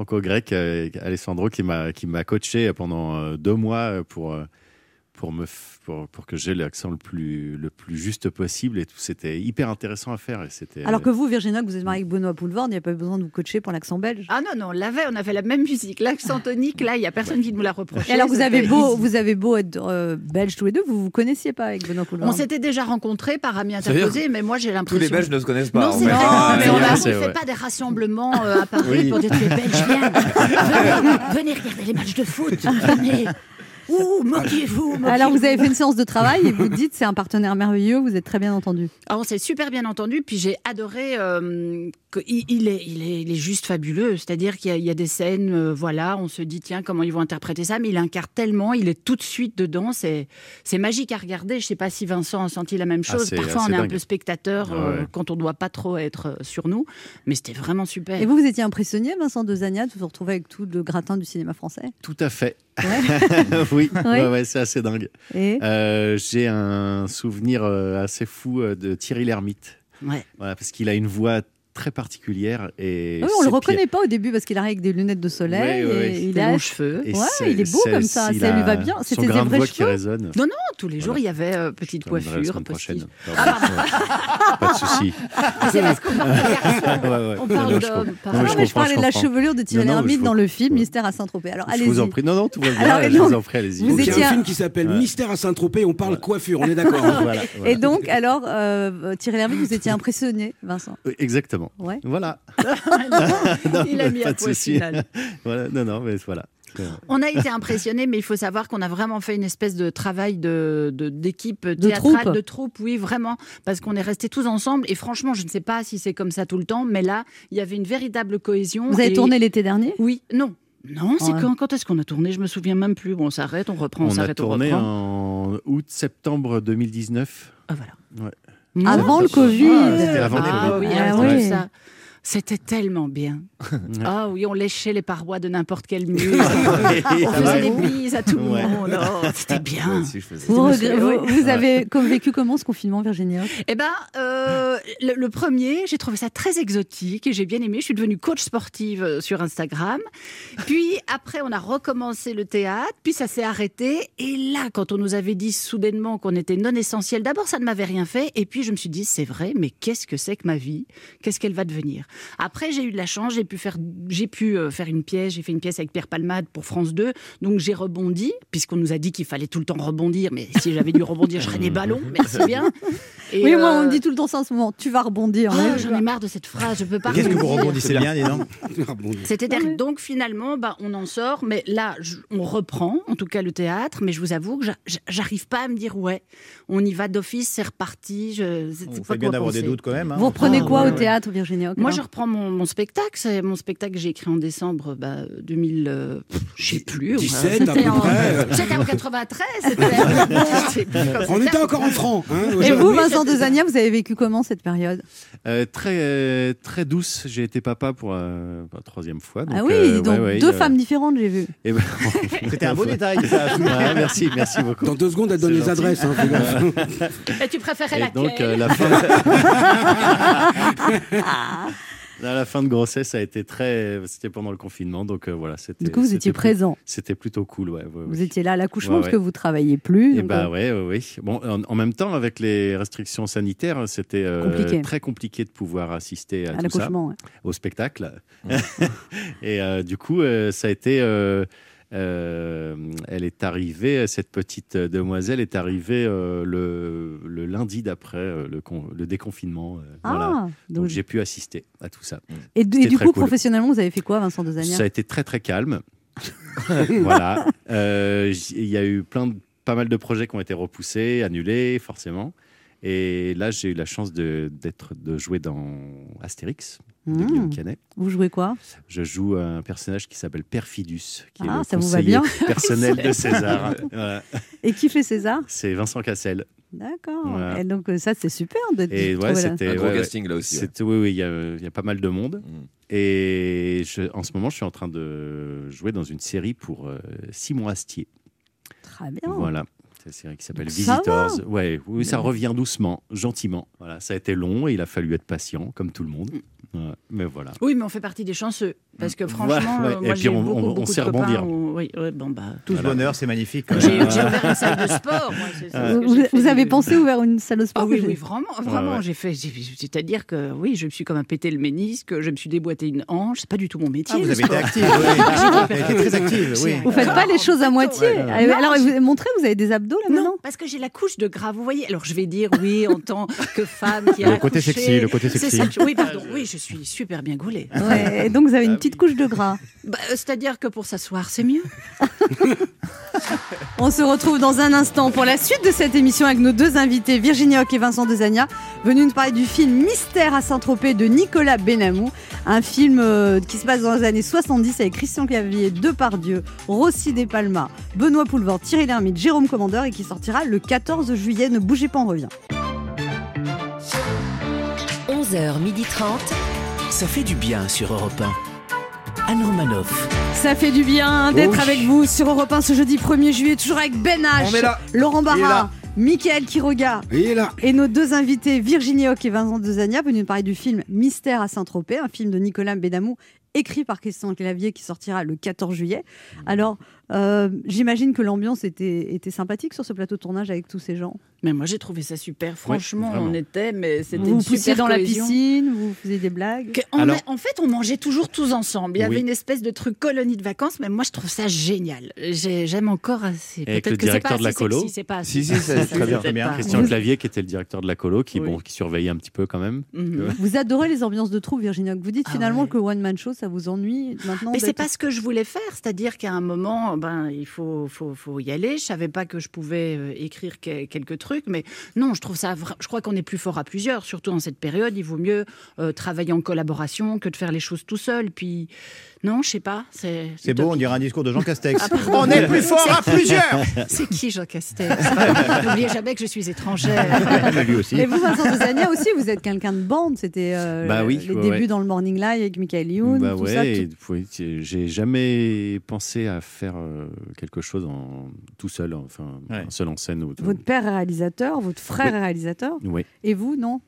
franco-grec, euh, Alessandro, qui m'a, coaché pendant euh, deux mois pour, euh, pour, me, f- pour, pour que j'ai l'accent le plus, le plus juste possible. Et tout, c'était hyper intéressant à faire. Et c'était, Alors que vous, Virginie Hoc, vous êtes mariée avec Benoît Poulvord, il n'y a pas eu besoin de vous coacher pour l'accent belge. Ah non, non, on l'avait, on avait la même musique. L'accent tonique, là, il n'y a personne qui nous l'a reproché. Et alors, vous avez beau, vous avez beau être euh, belge tous les deux, vous vous connaissiez pas avec Benoît Poulvord On s'était déjà rencontrés par amis interposés, mais moi j'ai Tous l'impression. les Belges ne se connaissent pas. Non, en c'est vrai, Ah, mais on ne fait pas des rassemblements euh, à Paris Oui. pour dire que les Belges viennent. Venez, venez regarder les matchs de foot. Venez. Ouh, moquez-vous, moquez-vous. Alors, vous avez fait une séance de travail et vous dites c'est un partenaire merveilleux, vous êtes très bien entendu. Ah, on s'est super bien entendu, puis j'ai adoré. euh, il, il est, il, est, il est juste fabuleux. C'est-à-dire qu'il y, a- il y a des scènes, euh, voilà, on se dit tiens comment ils vont interpréter ça, mais il incarne tellement, il est tout de suite dedans. C'est, c'est magique à regarder. Je sais pas si Vincent a senti la même Ah, chose. Parfois, on est un peu spectateur euh, Ouais. quand on doit pas trop être euh, sur nous, mais c'était vraiment super. Et vous, vous étiez impressionné, Vincent de Zania, de vous retrouver avec tout le gratin du cinéma français? Tout à fait. Ouais. oui, Ouais. ouais, ouais, c'est assez dingue. Et Euh, J'ai un souvenir euh, assez fou euh, de Thierry Lhermitte. Ouais. Voilà, parce qu'il a une voix très particulière et Oui, on le reconnaît pas au début parce qu'il arrive avec des lunettes de soleil. Ouais, ouais, ouais. et il Des a longs cheveux. et Ouais, il est beau comme ça, ça lui va bien. C'était des vrais voix qui cheveux. résonne. Non, non, tous les jours, il y avait euh, petite Je coiffure, semaine prochaine. postiche. Pardon. Ouais. Pas de souci. C'est parce qu'on parle. Ouais, ouais. On parle je d'hommes, Non, Non, je mais je parlais de la chevelure de Thierry Lhermitte je dans le film Mystère à Saint-Tropez. Alors Je allez-y. vous en prie. Non, non, tout va bien. Je vous en prie, allez-y. il y a un film qui s'appelle. Mystère à Saint-Tropez, on parle coiffure, on est d'accord. hein. Et donc, alors, euh, Thierry Lhermitte, vous étiez impressionné, Vincent Oui, Exactement. Ouais. Voilà. Non, il a mis pas un de souci. voilà. Non, non, mais voilà. On a été impressionnés, mais il faut savoir qu'on a vraiment fait une espèce de travail de de- d'équipe De théâtrale, troupe. de troupe, oui, vraiment, parce qu'on est restés tous ensemble. Et franchement, je ne sais pas si c'est comme ça tout le temps, mais là, il y avait une véritable cohésion. Vous avez et- tourné l'été dernier? Oui, non. Non, c'est Ouais. quand, quand est-ce qu'on a tourné? Je me souviens même plus. Bon, on s'arrête, on reprend, on, On a s'arrête, on tourné reprend. en août-septembre 2019. Ah, voilà. Ouais. Non. Avant le Covid. Ah, c'était avant le Ah Covid. oui, Ah oui. ça. C'était tellement bien. Ah oui, on léchait les parois de n'importe quel mur. On faisait des bises à tout le Ouais. monde. Oh, C'était bien. Vous, avez vécu comment ce confinement, Virginie Hoc Eh ben, euh, le, le premier, j'ai trouvé ça très exotique et j'ai bien aimé. Je suis devenue coach sportive euh, sur Instagram. Puis après, on a recommencé le théâtre, puis ça s'est arrêté. Et là, quand on nous avait dit soudainement qu'on était non essentiel, d'abord ça ne m'avait rien fait, et puis je me suis dit c'est vrai, mais qu'est-ce que c'est que ma vie? Qu'est-ce qu'elle va devenir? Après, j'ai eu de la chance, j'ai pu faire, j'ai pu euh, faire une pièce. J'ai fait une pièce avec Pierre Palmade pour France 2, donc j'ai rebondi puisqu'on nous a dit qu'il fallait tout le temps rebondir. Mais si j'avais dû rebondir, je serais des ballons. Merci bien. Et, Oui, moi, on euh, me dit tout le temps ça en ce moment. Tu vas rebondir. Oh, Ouais. j'en ai marre de cette phrase, je peux pas. Qu'est-ce que vous rebondissez bien, dis donc C'est-à-dire, donc finalement, bah, on en sort, mais là, je- on reprend, en tout cas le théâtre, mais je vous avoue que j'a- j'a- j'arrive pas à me dire, ouais, on y va d'office, c'est reparti. Je, Vous pas bien d'avoir des doutes quand même. hein. Vous reprenez Ah, quoi ouais, au ouais. théâtre, Virginie Moi, je reprends mon, mon spectacle. C'est mon spectacle que j'ai écrit en décembre bah, 2000. euh, pff, je sais plus. 17 à peu en- près. C'était en 93. c'était- je sais plus quand On était encore en francs. Hein, Et vous, Vincent de Zania, vous avez vécu comment cette période? Euh, très, euh, très douce. J'ai été papa pour euh, la troisième fois. Ah oui, euh, donc ouais, ouais, deux euh, femmes différentes, j'ai vu. eh ben, C'était un beau détail, ça. Ouais, merci, merci beaucoup. Dans deux secondes, elle donne les gentil. adresses. Hein. Et tu préférais Et laquelle? donc, euh, la fin. Là, la fin de grossesse a été très. C'était pendant le confinement, donc euh, voilà. c'était- Du coup, vous étiez plus- présent. C'était plutôt cool, ouais. ouais, Vous étiez là à l'accouchement Ouais, parce que vous travailliez plus. Et donc, bah euh, ouais. Bon, en, en même temps, avec les restrictions sanitaires, c'était euh, Compliqué. très compliqué de pouvoir assister à, à tout ça, l'accouchement. ouais. au spectacle. et euh, du coup, euh, ça a été. Euh, euh, elle est arrivée, cette petite demoiselle est arrivée euh, le, le lundi d'après euh, le, con- le déconfinement. euh, voilà. Ah, Donc donc- j'ai pu assister à tout ça. et, du coup, cool. professionnellement, vous avez fait quoi, Vincent de Zania? Ça a été très très calme. voilà. Euh, Il y a eu plein de, pas mal de projets qui ont été repoussés, annulés, forcément. Et là, j'ai eu la chance de, d'être, de jouer dans Astérix de. Guillaume Canet. Vous jouez quoi? Je joue un personnage qui s'appelle Perfidus, qui Ah, est le ça vous va bien personnel de César. Voilà. Et qui fait César? C'est Vincent Cassel. D'accord. Voilà. Et donc, euh, ça, c'est super de Et ouais, c'était Un gros ouais, casting, là aussi, ouais. Oui, oui, il y a, il y a pas mal de monde. Mm. Et je- en ce moment, je suis en train de jouer dans une série pour euh, Simon Astier. Très bien. Voilà. C'est une série qui s'appelle Visitors. Ouais, oui, ça revient doucement, gentiment. Voilà, ça a été long et il a fallu être patient, comme tout le monde. Oui, mais on fait partie des chanceux. Parce que franchement, Ouais, ouais. euh, Et moi puis eu on- beaucoup, on- on beaucoup sait de copains rebondir. où- Oui, ouais, bon, bah, Tout ce bonheur, c'est magnifique. J'ai ouvert une salle de sport. moi, c'est- c'est ce que Vous, avez du- pensé ouvrir une salle de sport Ah oui, oui, vraiment, vraiment. Ouais, ouais. J'ai fait, c'est-à-dire que oui, je me suis comme un pété le ménisque, je me suis déboîté une hanche. C'est pas du tout mon métier. Ah, vous avez été active, oui. Été très active, oui. Vous faites pas les choses à moitié. Alors, vous avez montré, vous avez des abdos là Non, maintenant parce que j'ai la couche de gras. Vous voyez, alors je vais dire oui en tant que femme qui a Le côté sexy, le côté sexy. Oui, pardon. Oui, je suis super bien gaulée. Et donc vous avez une Ah, petite petite couche de gras. Bah, euh, C'est-à-dire que pour s'asseoir, c'est mieux. On se retrouve dans un instant pour la suite de cette émission avec nos deux invités, Virginie Hoc et Vincent Dezania, venus nous parler du film Mystère à Saint-Tropez de Nicolas Benamou, un film euh, qui se passe dans les années 70 avec Christian Clavier, Depardieu, Rossi Des Palma, Benoît Poulvord, Thierry Lhermitte, Jérôme Commandeur et qui sortira le 14 juillet. Ne bougez pas, on revient. 11h30. Ça fait du bien sur Europe 1. Anne Romanoff. Ça fait du bien d'être Oh oui. avec vous sur Europe 1 ce jeudi 1er juillet, toujours avec Ben H. Laurent Barra. Michael Quiroga là. et nos deux invités Virginie Hoc et Vincent Dezania venus nous parler du film Mystère à Saint-Tropez, un film de Nicolas Benamou écrit par Christian Clavier qui sortira le 14 juillet. Alors, euh, j'imagine que l'ambiance était, était sympathique sur ce plateau de tournage avec tous ces gens. Mais moi, j'ai trouvé ça super. Franchement, on était, mais c'était Vous une vous poussiez super dans la piscine, vous faisiez des blagues. Que- en, Alors- en fait, on mangeait toujours tous ensemble. Il y avait une espèce de truc colonie de vacances, mais moi, je trouve ça génial. J'ai- J'aime encore assez. Et avec Peut-être le que c'est pas directeur de la colo. sexy, c'est pas assez Si, si, c'est très bien. pas. Christian Clavier, qui était le directeur de la colo, qui, Oui. bon, qui surveillait un petit peu quand même. Mhm. Vous adorez les ambiances de troupe, Virginie Hoc. Vous dites Ah finalement ouais. que One Man Show, ça vous ennuie maintenant Mais c'est pas ce que je voulais faire, c'est-à-dire qu'à un moment, ben il faut, faut, faut y aller. Je savais pas que je pouvais euh, écrire que- quelques trucs, mais non, je trouve ça. Je crois qu'on est plus fort à plusieurs, surtout en cette période. Il vaut mieux euh, travailler en collaboration que de faire les choses tout seul. Puis non, je sais pas. C'est beau, on dirait un discours de Jean Castex. Ah, on est plus fort à plusieurs C'est qui Jean Castex? N'oubliez jamais que je suis étrangère. Mais lui aussi. Et vous, Vincent Dezania aussi, vous êtes quelqu'un de bande. C'était euh, Bah oui, les ouais, débuts ouais. dans le Morning Live avec Michael Youn, Bah tout ouais, tout- oui, j'ai jamais pensé à faire euh, quelque chose en, tout seul, enfin, seul en scène. Ou, Votre père est réalisateur, votre frère est réalisateur. Oui. Et vous, non?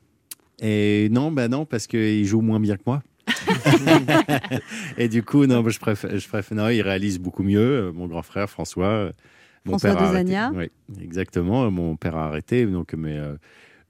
Et non, bah non, parce qu'il joue moins bien que moi. et du coup, non, je préfère, je préfère, non, il réalise beaucoup mieux. euh, Mon grand frère François, euh, mon François père a arrêté. Dezania. Oui, exactement. euh, Mon père a arrêté, donc mais. euh,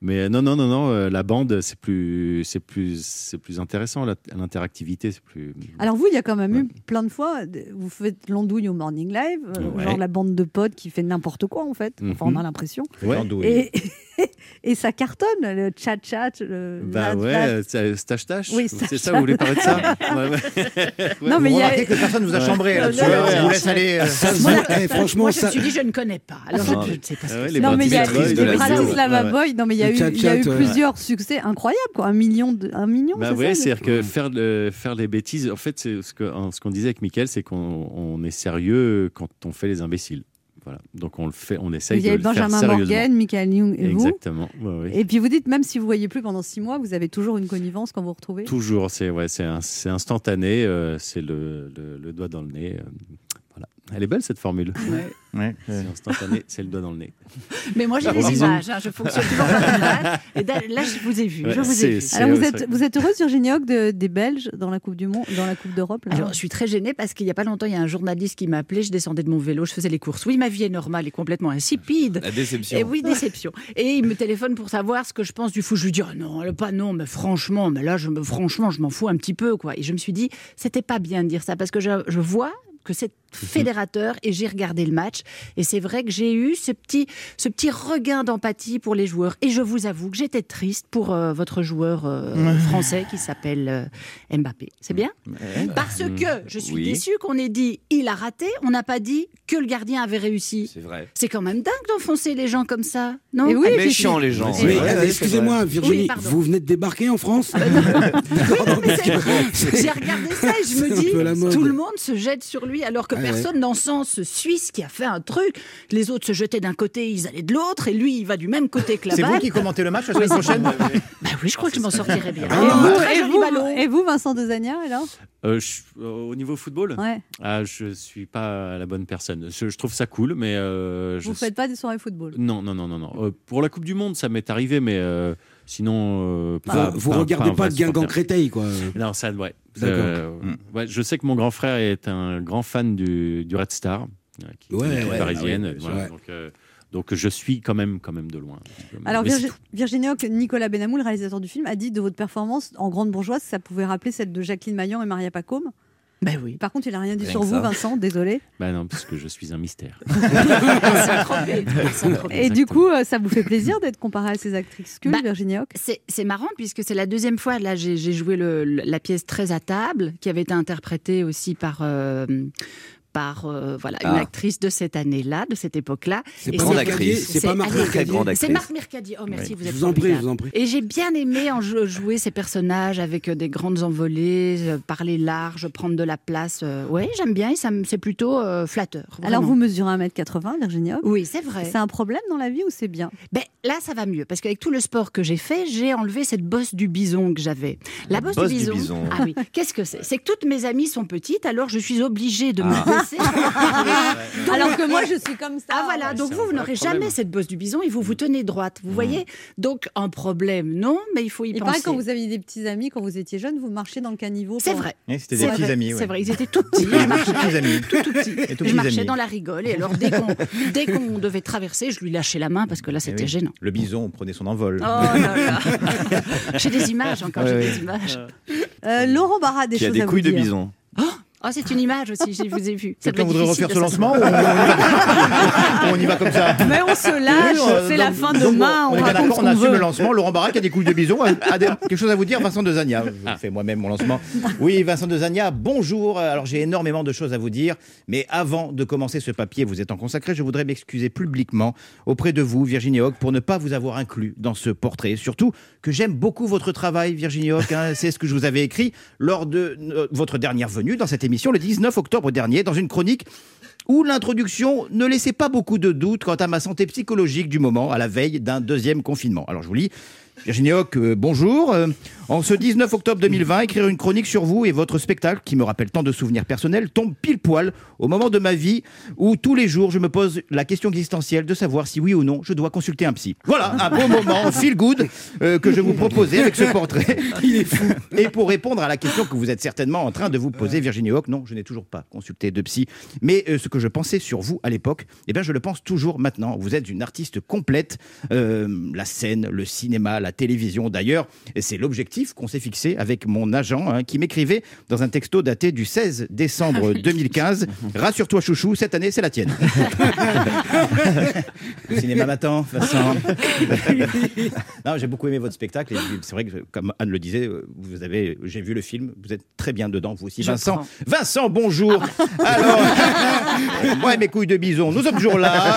mais non, non, non, non, la bande, c'est plus, c'est plus, c'est plus intéressant. L'interactivité, c'est plus. Alors vous, il y a quand même eu plein de fois, vous faites l'andouille au Morning Live, Ouais. genre la bande de potes qui fait n'importe quoi en fait. Enfin, on a Mhm. l'impression. Ouais. Et, et ça cartonne, le chat-chat. le Bah la- ouais, la- euh, c'est stache tache. Oui, c'est stache-tache. ça, vous voulez parler de ça Ouais, ouais. Non, mais il y a- que personne vous a chambré là-dessus. Alors on vous laisse aller. euh, franchement, moi, je ça- me suis dit, je ne connais pas. Alors, Ah. je ne sais pas ce Ah que c'est. Non mais il y a les Bratislava non mais il y a eu, plusieurs succès incroyables quoi, un million, de, un million. Bah c'est ouais, c'est-à-dire que faire, le- faire les bêtises, en fait, c'est ce qu'on disait avec Mickaël, c'est qu'on on est sérieux quand on fait les imbéciles. Voilà. Donc on le fait, on essaye y de le faire Benjamin sérieusement. Morgan, Michael Young et vous. Exactement. ouais, ouais. Et puis vous dites, même si vous voyez plus pendant six mois, vous avez toujours une connivence quand vous vous retrouvez? Toujours, c'est ouais, c'est instantané, euh, c'est le, le- le doigt dans le nez. euh. Elle est belle cette formule. Ouais. C'est instantané, c'est le doigt dans le nez. Mais moi, j'ai des images. hein, je fonctionne toujours par image. Et da- là, je vous ai vu. Ouais, je vous ai vu. Alors vous ouais, êtes, vous êtes heureuse, Virginie Hoc, de- des Belges dans la Coupe du Monde, dans la Coupe d'Europe Alors, je suis très gênée parce qu'il n'y a pas longtemps, il y a un journaliste qui m'a appelé. Je descendais de mon vélo, je faisais les courses. Oui, ma vie est normale et complètement insipide. La déception. Et oui, déception. Et il me téléphone pour savoir ce que je pense du foot. Je lui dis oh non, pas non, mais franchement, mais là, je me, franchement, je m'en fous un petit peu, quoi. Et je me suis dit, c'était pas bien de dire ça parce que je, je vois que c'est fédérateur et j'ai regardé le match. Et c'est vrai que j'ai eu ce petit ce petit regain d'empathie pour les joueurs. Et je vous avoue que j'étais triste pour euh, votre joueur euh, français qui s'appelle euh, Mbappé. C'est bien? Parce que je suis Oui. déçue qu'on ait dit il a raté. On n'a pas dit que le gardien avait réussi. C'est vrai. c'est quand même dingue d'enfoncer les gens comme ça non? Et oui, Ah, méchants les gens. Ouais, excusez-moi, Virginie, Oui, vous venez de débarquer en France? J'ai regardé ça et je me dis, tout le monde se jette sur lui, alors que personne n'en sent ce Suisse qui a fait un truc. Les autres se jetaient d'un côté, ils allaient de l'autre, et lui, il va du même côté que la C'est balle. vous qui commentez le match la semaine prochaine? Bah oui, je crois que je m'en sortirai bien. Et Ah, vous, et vous, ballon. et vous, Vincent Dezania, alors? Euh, je- euh, au niveau football, Ouais. ah, je suis pas la bonne personne. Je, je trouve ça cool, mais euh, je Vous faites pas des soirées football? Non, non, non, non, non. Euh, pour la Coupe du Monde, ça m'est arrivé, mais euh, sinon. euh, pas- vous, vous pas- regardez pas de Guingamp. Créteil, quoi. Non, ça, ouais. D'accord. Euh, ouais. Je sais que mon grand frère est un grand fan du, du Red Star, euh, qui est Ouais, ouais, parisienne. ah ouais, voilà, ouais. donc, euh, donc je suis quand même, quand même de loin. Alors. Virginie Hoc, Nicolas Benamou, le réalisateur du film, a dit de votre performance en grande bourgeoise, ça pouvait rappeler celle de Jacqueline Maillan et Maria Pacôme. Ben oui. Par contre, il a rien dit Rien sur que vous, ça. Vincent, désolé. Bah non, parce que je suis un mystère. Et du coup, euh, ça vous fait plaisir d'être comparé à ces actrices cultes, Bah, Virginie Hoc C'est marrant puisque c'est la deuxième fois. Là, j'ai joué le- la pièce Très à table, qui avait été interprétée aussi par. euh, par euh, voilà une Ah. actrice de cette année-là, de cette époque-là. C'est pas actrice. Mercadier, c'est pas Marc Mercadier. Très grande C'est. Marc Mercadier. Oh merci, Ouais. vous êtes Je vous en prie, je vous en prie. Et j'ai bien aimé en jou- jouer ces personnages avec euh, des grandes envolées, euh, parler large, prendre de la place. oui, j'aime bien et ça me- c'est plutôt euh, flatteur. Alors, vous mesurez 1m80, Virginie Hoc Oui, c'est vrai. C'est un problème dans la vie ou c'est bien? Ben, là, ça va mieux, parce qu'avec tout le sport que j'ai fait, j'ai enlevé cette bosse du bison que j'avais. La, bosse, bosse du du bison. Ah oui. Qu'est-ce que c'est? C'est que toutes mes amies sont petites, alors je suis obligée de me Donc- Alors que moi, je suis comme ça. Ah voilà, donc vous, vous n'aurez jamais cette bosse du bison et vous vous tenez droite, vous voyez Donc un problème, non, mais il faut y Il penser. paraît quand vous aviez des petits amis, quand vous étiez jeune, vous marchiez dans le caniveau. C'est pour- vrai. C'était des petits vrai, amis. C'est vrai, ils étaient tout petits. Des. Tout, tout petits. Et tout je petits marchais amis. dans la rigole et alors dès qu'on dès qu'on devait traverser, je lui lâchais la main parce que là Eh c'était oui. gênant. Le bison prenait son envol. Oh là là. j'ai des images encore, Ouais, j'ai ouais. des images. Euh, Laurent Barra, a des Qui a choses des à vous couilles de bison. Oh, c'est une image aussi, je vous ai vu. Quelqu'un voudrait refaire de ce lancement ou on y va, on y va comme ça Mais on se lâche, Oui, c'est la fin donc, demain, on, bien raconte ce on assume veut. le lancement. Laurent Barra qui a des couilles de bison a, a des- quelque chose à vous dire, Vincent Dezania. Je fais moi-même mon lancement. Oui, Vincent Dezania, bonjour. Alors j'ai énormément de choses à vous dire, mais avant de commencer ce papier vous étant consacré, je voudrais m'excuser publiquement auprès de vous, Virginie Hoc, pour ne pas vous avoir inclus dans ce portrait. Surtout que j'aime beaucoup votre travail, Virginie Hoc. hein. C'est ce que je vous avais écrit lors de euh, votre dernière venue dans cette émission le 19 octobre dernier, dans une chronique où l'introduction ne laissait pas beaucoup de doutes quant à ma santé psychologique du moment, à la veille d'un deuxième confinement. Alors je vous lis. Virginie Hoc, euh, bonjour. Euh, en ce 19 octobre 2020, écrire une chronique sur vous et votre spectacle, qui me rappelle tant de souvenirs personnels, tombe pile poil au moment de ma vie où tous les jours je me pose la question existentielle de savoir si oui ou non je dois consulter un psy. Voilà, un beau moment feel good euh, que je vous proposais avec ce portrait. Il est fou. Et pour répondre à la question que vous êtes certainement en train de vous poser, Virginie Hoc, non, je n'ai toujours pas consulté de psy. Mais ce que je pensais sur vous à l'époque, eh bien, je le pense toujours maintenant. Vous êtes une artiste complète, la scène, le cinéma, la télévision d'ailleurs. C'est l'objectif qu'on s'est fixé avec mon agent hein, qui m'écrivait dans un texto daté du 16 décembre 2015. Rassure-toi, chouchou, cette année, c'est la tienne. le cinéma m'attend, Vincent. non, j'ai beaucoup aimé votre spectacle c'est vrai que, comme Anne le disait, vous avez, j'ai vu le film, vous êtes très bien dedans, vous aussi, Je Vincent. prends. Vincent, bonjour. Alors, moi et mes couilles de bison, nous sommes toujours là.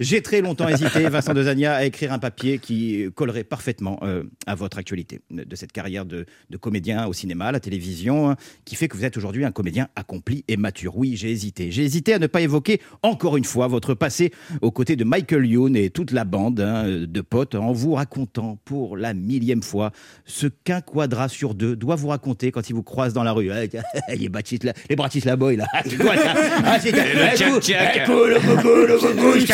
J'ai très longtemps hésité, Vincent Dezania, à écrire un papier qui collerait parfaitement euh, à votre actualité de cette carrière de, de comédien au cinéma, à la télévision, hein, qui fait que vous êtes aujourd'hui un comédien accompli et mature. Oui, j'ai hésité. J'ai hésité à ne pas évoquer encore une fois votre passé aux côtés de Michael Youn et toute la bande hein, de potes en vous racontant pour la millième fois ce qu'un quadra sur deux doit vous raconter quand il vous croise dans la rue. Ah, les Bratislava, les Bratislava, là. Ah, c'est Le cool.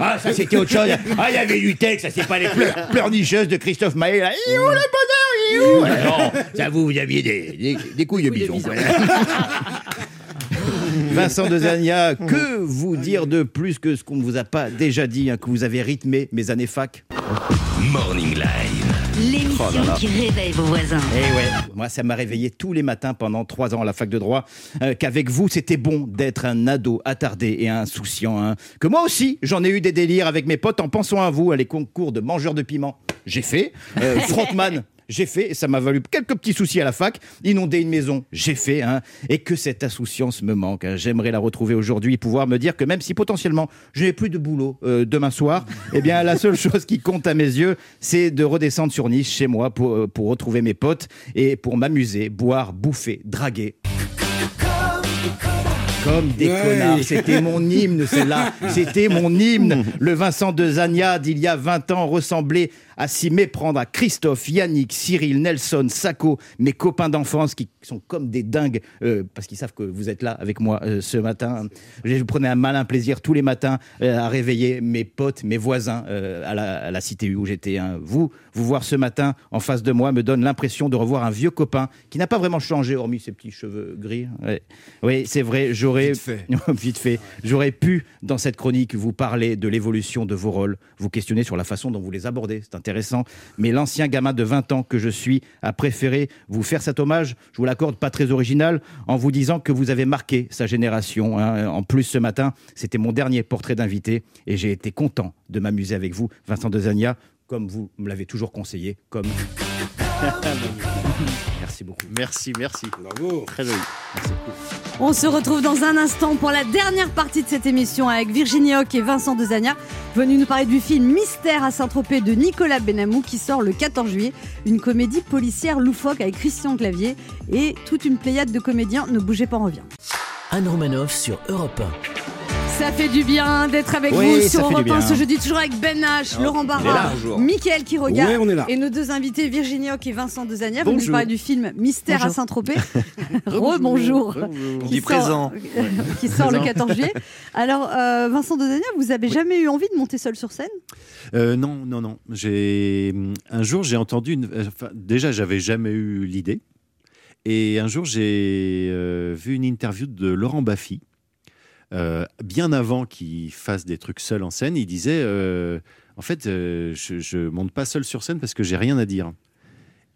Ah, ça c'était autre chose. Ah, il y avait du texte, ça c'est pas les pleurs, de Christophe Maé. Là. Il est où le bonheur Il est où Non, ça vous, vous aviez des, des, des couilles de bison. Vincent Dezania, que vous dire de plus que ce qu'on ne vous a pas déjà dit, hein, que vous avez rythmé mes années fac? Morning Live. L'émission Oh là là. qui réveille vos voisins. Eh ouais, moi ça m'a réveillé tous les matins pendant trois ans à la fac de droit, euh, qu'avec vous c'était bon d'être un ado attardé et insouciant, hein. que moi aussi j'en ai eu des délires avec mes potes en pensant à vous, à les concours de mangeurs de piment, j'ai fait, euh, frontman. J'ai fait, et ça m'a valu quelques petits soucis à la fac. Inonder une maison, j'ai fait, hein. Et que cette insouciance me manque. hein. J'aimerais la retrouver aujourd'hui, pouvoir me dire que même si potentiellement je n'ai plus de boulot euh, demain soir, eh bien la seule chose qui compte à mes yeux, c'est de redescendre sur Nice chez moi pour, euh, pour retrouver mes potes et pour m'amuser, boire, bouffer, draguer. Comme des Ouais. connards. C'était mon hymne, celle-là. C'était mon hymne. Le Vincent de Zania d'il y a 20 ans ressemblait à s'y méprendre à Christophe, Yannick, Cyril, Nelson, Sacco, mes copains d'enfance qui sont comme des dingues euh, parce qu'ils savent que vous êtes là avec moi euh, ce matin. Je prenais un malin plaisir tous les matins euh, à réveiller mes potes, mes voisins à, la, à la cité U où j'étais. hein. Vous, vous voir ce matin en face de moi me donne l'impression de revoir un vieux copain qui n'a pas vraiment changé hormis ses petits cheveux gris. Ouais. Oui, c'est vrai, j'aurais j'aurais Vite fait. vite fait, j'aurais pu dans cette chronique vous parler de l'évolution de vos rôles, vous questionner sur la façon dont vous les abordez, c'est intéressant. Mais l'ancien gamin de 20 ans que je suis a préféré vous faire cet hommage, je vous l'accorde, pas très original, en vous disant que vous avez marqué sa génération. hein. En plus, ce matin, c'était mon dernier portrait d'invité et j'ai été content de m'amuser avec vous, Vincent Dezania, comme vous me l'avez toujours conseillé, comme. Merci beaucoup. Merci, merci. Bravo. Très joli. On se retrouve dans un instant pour la dernière partie de cette émission avec Virginie Hoc et Vincent Dezania, venus nous parler du film Mystère à Saint-Tropez de Nicolas Benamou qui sort le 14 juillet. Une comédie policière loufoque avec Christian Clavier et toute une pléiade de comédiens. Ne bougez pas, on revient. Anne Romanoff sur Europe 1. Ça fait du bien d'être avec Oui, vous sur Europe 1 bien. ce jeudi, toujours avec Ben H, Laurent est là, Barra. Mickaël qui regarde Ouais, on est là. et nos deux invités Virginie Hoc et Vincent Dezania. Vous nous parlez du film Mystère à. Saint-Tropez. Rebonjour. On Qui dit sort- présent. qui sort le Présent. 14 juillet. Alors, euh, Vincent Dezania, vous avez jamais eu envie de monter seul sur scène? Euh, non, non, non. J'ai un jour j'ai entendu une. euh, enfin, déjà, j'avais jamais eu l'idée. Et un jour, j'ai euh, vu une interview de Laurent Baffy, euh, bien avant qu'il fasse des trucs seul en scène. Il disait euh, En fait, euh, je, je monte pas seul sur scène parce que j'ai rien à dire.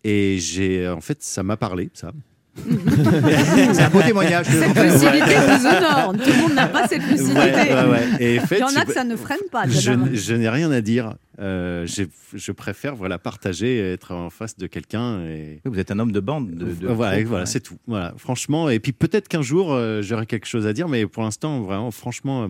Et j'ai, en fait, ça m'a parlé, ça. C'est un beau témoignage. Cette lucidité vous honore. Tout le monde n'a pas cette lucidité. Ouais, ouais, ouais. Et en fait, Il y en a que ça ne freine pas. je, n'ai rien à dire. Euh, je préfère voilà, partager, être en face de quelqu'un. Et... Vous êtes un homme de bande. De, de voilà, troupe, voilà ouais. c'est tout. Voilà, franchement. Et puis peut-être qu'un jour, euh, j'aurai quelque chose à dire, mais pour l'instant, vraiment, franchement. euh,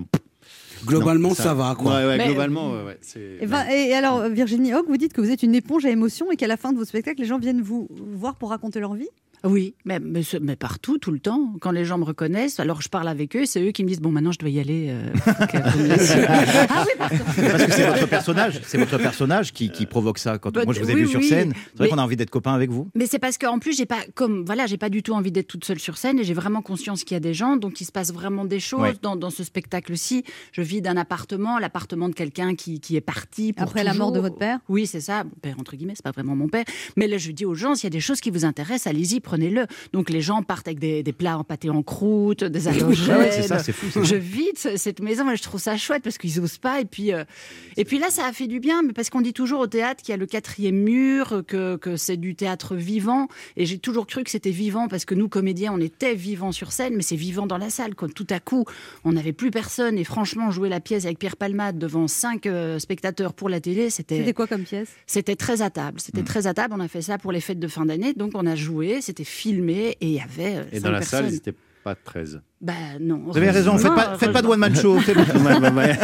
Globalement, non, ça va, quoi. Ouais, ouais, Mais- globalement, ouais, c'est- Et, Vin- et alors, Virginie Hoc, vous dites que vous êtes une éponge à émotion et qu'à la fin de vos spectacles, les gens viennent vous voir pour raconter leur vie? Oui, mais, mais, ce- mais partout, tout le temps. Quand les gens me reconnaissent, alors je parle avec eux, c'est eux qui me disent Bon, maintenant je dois y aller. euh, ah oui, pardon. Parce que c'est votre personnage, c'est votre personnage qui, qui provoque ça. Quand Bah, moi je vous ai oui, vu sur oui. scène, c'est vrai Mais- qu'on a envie d'être copain avec vous. Mais c'est parce qu'en plus, j'ai pas, comme, voilà, j'ai pas du tout envie d'être toute seule sur scène et j'ai vraiment conscience qu'il y a des gens, donc il se passe vraiment des choses Ouais. dans, dans ce spectacle-ci. Je vis d'un appartement, l'appartement de quelqu'un qui, qui est parti. Pour Après la mort de votre père? Oui, c'est ça, mon père, entre guillemets, c'est pas vraiment mon père. Mais là, je dis aux gens, s'il y a des choses qui vous intéressent, allez-y, prenez-le. Donc les gens partent avec des, des plats empâtés en croûte, des halogènes. Ouais, c'est ça, c'est fou. ça. Je vide ce- cette maison, moi je trouve ça chouette parce qu'ils osent pas. Et puis, euh, et puis là, ça a fait du bien, mais parce qu'on dit toujours au théâtre qu'il y a le quatrième mur, que, que c'est du théâtre vivant. Et j'ai toujours cru que c'était vivant parce que nous, comédiens, on était vivants sur scène, mais c'est vivant dans la salle. Quand tout à coup, on n'avait plus personne et franchement, jouer la pièce avec Pierre Palmade devant cinq euh, spectateurs pour la télé, C'était c'était quoi comme pièce? C'était très à table. C'était très à table. On a fait ça pour les fêtes de fin d'année. Donc on a joué, c'était filmé et il y avait. euh, Et dans la salle, personnes. ils n'étaient pas 13. Bah non. Vous avez raison, faites pas, faites pas de one man show. faites- Ouais, ouais, ouais.